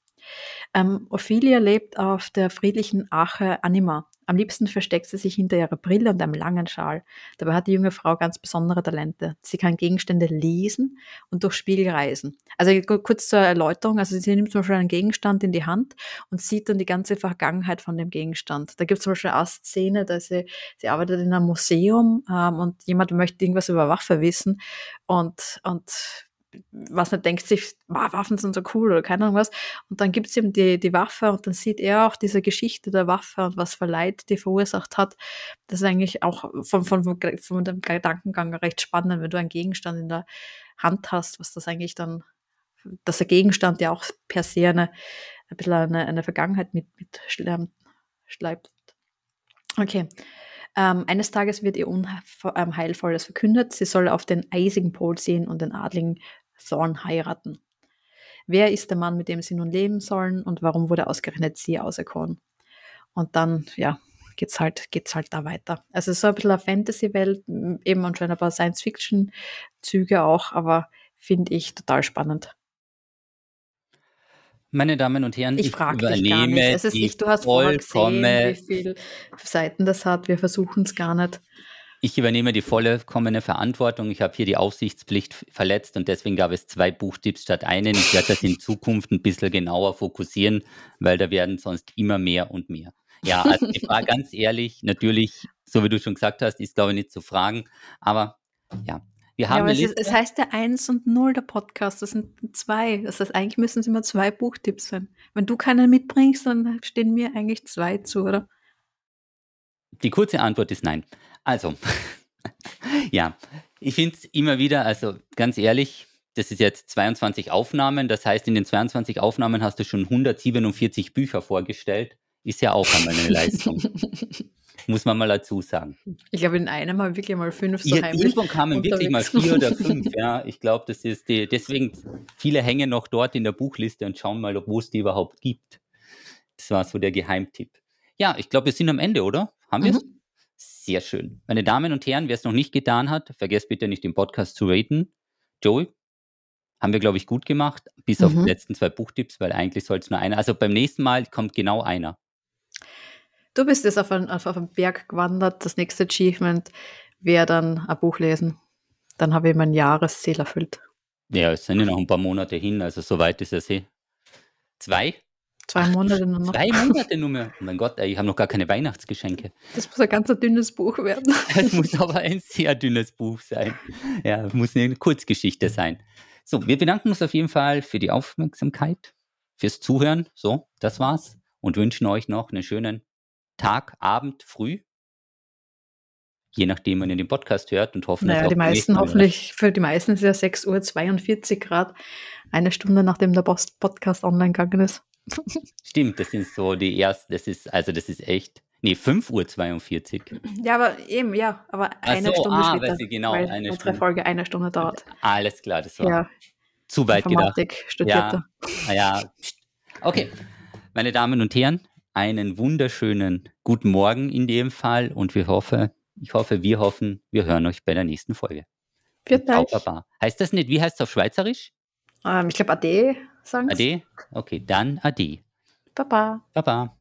Ähm, Ophelia lebt auf der friedlichen Arche Anima. Am liebsten versteckt sie sich hinter ihrer Brille und einem langen Schal. Dabei hat die junge Frau ganz besondere Talente. Sie kann Gegenstände lesen und durch Spiegel reisen. Also kurz zur Erläuterung, also sie nimmt zum Beispiel einen Gegenstand in die Hand und sieht dann die ganze Vergangenheit von dem Gegenstand. Da gibt es zum Beispiel eine Szene, da sie, sie arbeitet in einem Museum ähm, und jemand möchte irgendwas über Waffe wissen und, und was nicht denkt sich, Waffen sind so cool oder keine Ahnung was. Und dann gibt es ihm die, die Waffe und dann sieht er auch diese Geschichte der Waffe und was für Leid die verursacht hat. Das ist eigentlich auch von, von, von dem Gedankengang recht spannend, wenn du einen Gegenstand in der Hand hast, was das eigentlich dann, dass der Gegenstand ja auch per se eine, ein bisschen eine, eine Vergangenheit mit, mit schleibt. Okay. Ähm, eines Tages wird ihr Unheilvolles ähm, verkündet. Sie soll auf den eisigen Pol ziehen und den adligen Thorn heiraten. Wer ist der Mann, mit dem sie nun leben sollen und warum wurde ausgerechnet sie auserkoren? Und dann, ja, geht's halt, geht's halt da weiter. Also so ein bisschen eine Fantasy-Welt, eben und schon ein paar Science-Fiction-Züge auch, aber finde ich total spannend. Meine Damen und Herren, ich, ich übernehme es ist nicht, du hast vollkommen, gesehen, wie viele Seiten das hat. Wir versuchen es gar nicht. Ich übernehme die vollkommene Verantwortung. Ich habe hier die Aufsichtspflicht verletzt und deswegen gab es zwei Buchtipps statt einen. Ich werde das in Zukunft ein bisschen genauer fokussieren, weil da werden sonst immer mehr und mehr. Ja, also die Frage ganz ehrlich, natürlich, so wie du schon gesagt hast, ist glaube ich nicht zu fragen, aber ja, wir haben ja, es, ist, es, heißt ja 1 und 0 der Podcast, das sind zwei. Das heißt, eigentlich müssen es immer zwei Buchtipps sein. Wenn du keinen mitbringst, dann stehen mir eigentlich zwei zu, oder? Die kurze Antwort ist nein. Also, ja, ich finde es immer wieder, also ganz ehrlich, das ist jetzt 22 Aufnahmen, das heißt, in den 22 Aufnahmen hast du schon 147 Bücher vorgestellt. Ist ja auch einmal eine Leistung. muss man mal dazu sagen. Ich glaube, in einem Mal wirklich mal fünf so heimlich Irgendwann kamen wirklich mal vier oder fünf, ja. Ich glaube, das ist die, deswegen, viele hängen noch dort in der Buchliste und schauen mal, wo es die überhaupt gibt. Das war so der Geheimtipp. Ja, ich glaube, wir sind am Ende, oder? Haben wir es? Mhm. Sehr schön. Meine Damen und Herren, wer es noch nicht getan hat, vergesst bitte nicht den Podcast zu raten. Joey, haben wir, glaube ich, gut gemacht, bis mhm. auf die mhm. letzten zwei Buchtipps, weil eigentlich soll es nur einer. Also beim nächsten Mal kommt genau einer. Du bist jetzt auf, ein, auf, auf einen Berg gewandert. Das nächste Achievement wäre dann ein Buch lesen. Dann habe ich mein Jahresziel erfüllt. Ja, es sind ja noch ein paar Monate hin, also so weit ist es eh. Zwei? Zwei Monate nur noch. Zwei Monate nur mehr. Oh mein Gott, ey, ich habe noch gar keine Weihnachtsgeschenke. Das muss ein ganz dünnes Buch werden. Das muss aber ein sehr dünnes Buch sein. Ja, muss eine Kurzgeschichte sein. So, wir bedanken uns auf jeden Fall für die Aufmerksamkeit, fürs Zuhören. So, das war's. Und wünschen euch noch einen schönen Tag, Abend, früh. Je nachdem, wann ihr den Podcast hört und hoffen, naja, die meisten hoffentlich, für die meisten ist es ja 6.42 Uhr Grad, eine Stunde nachdem der Podcast online gegangen ist. Stimmt, das sind so die ersten, das ist, also das ist echt, nee, 5.42 Uhr. Ja, aber eben, ja, aber eine so, Stunde ah, später, Sie, genau, weil eine unsere Stunde. Folge eine Stunde dauert. Alles klar, das war ja, zu weit Informatik gedacht. Studierte. Ja, ja, okay, meine Damen und Herren, einen wunderschönen guten Morgen in dem Fall und wir hoffen, ich hoffe, wir hoffen, wir hören euch bei der nächsten Folge. Dank. Heißt das nicht, wie heißt es auf Schweizerisch? Ähm, ich glaube Ade sagen Ade? Okay, dann Ade. Baba. Baba.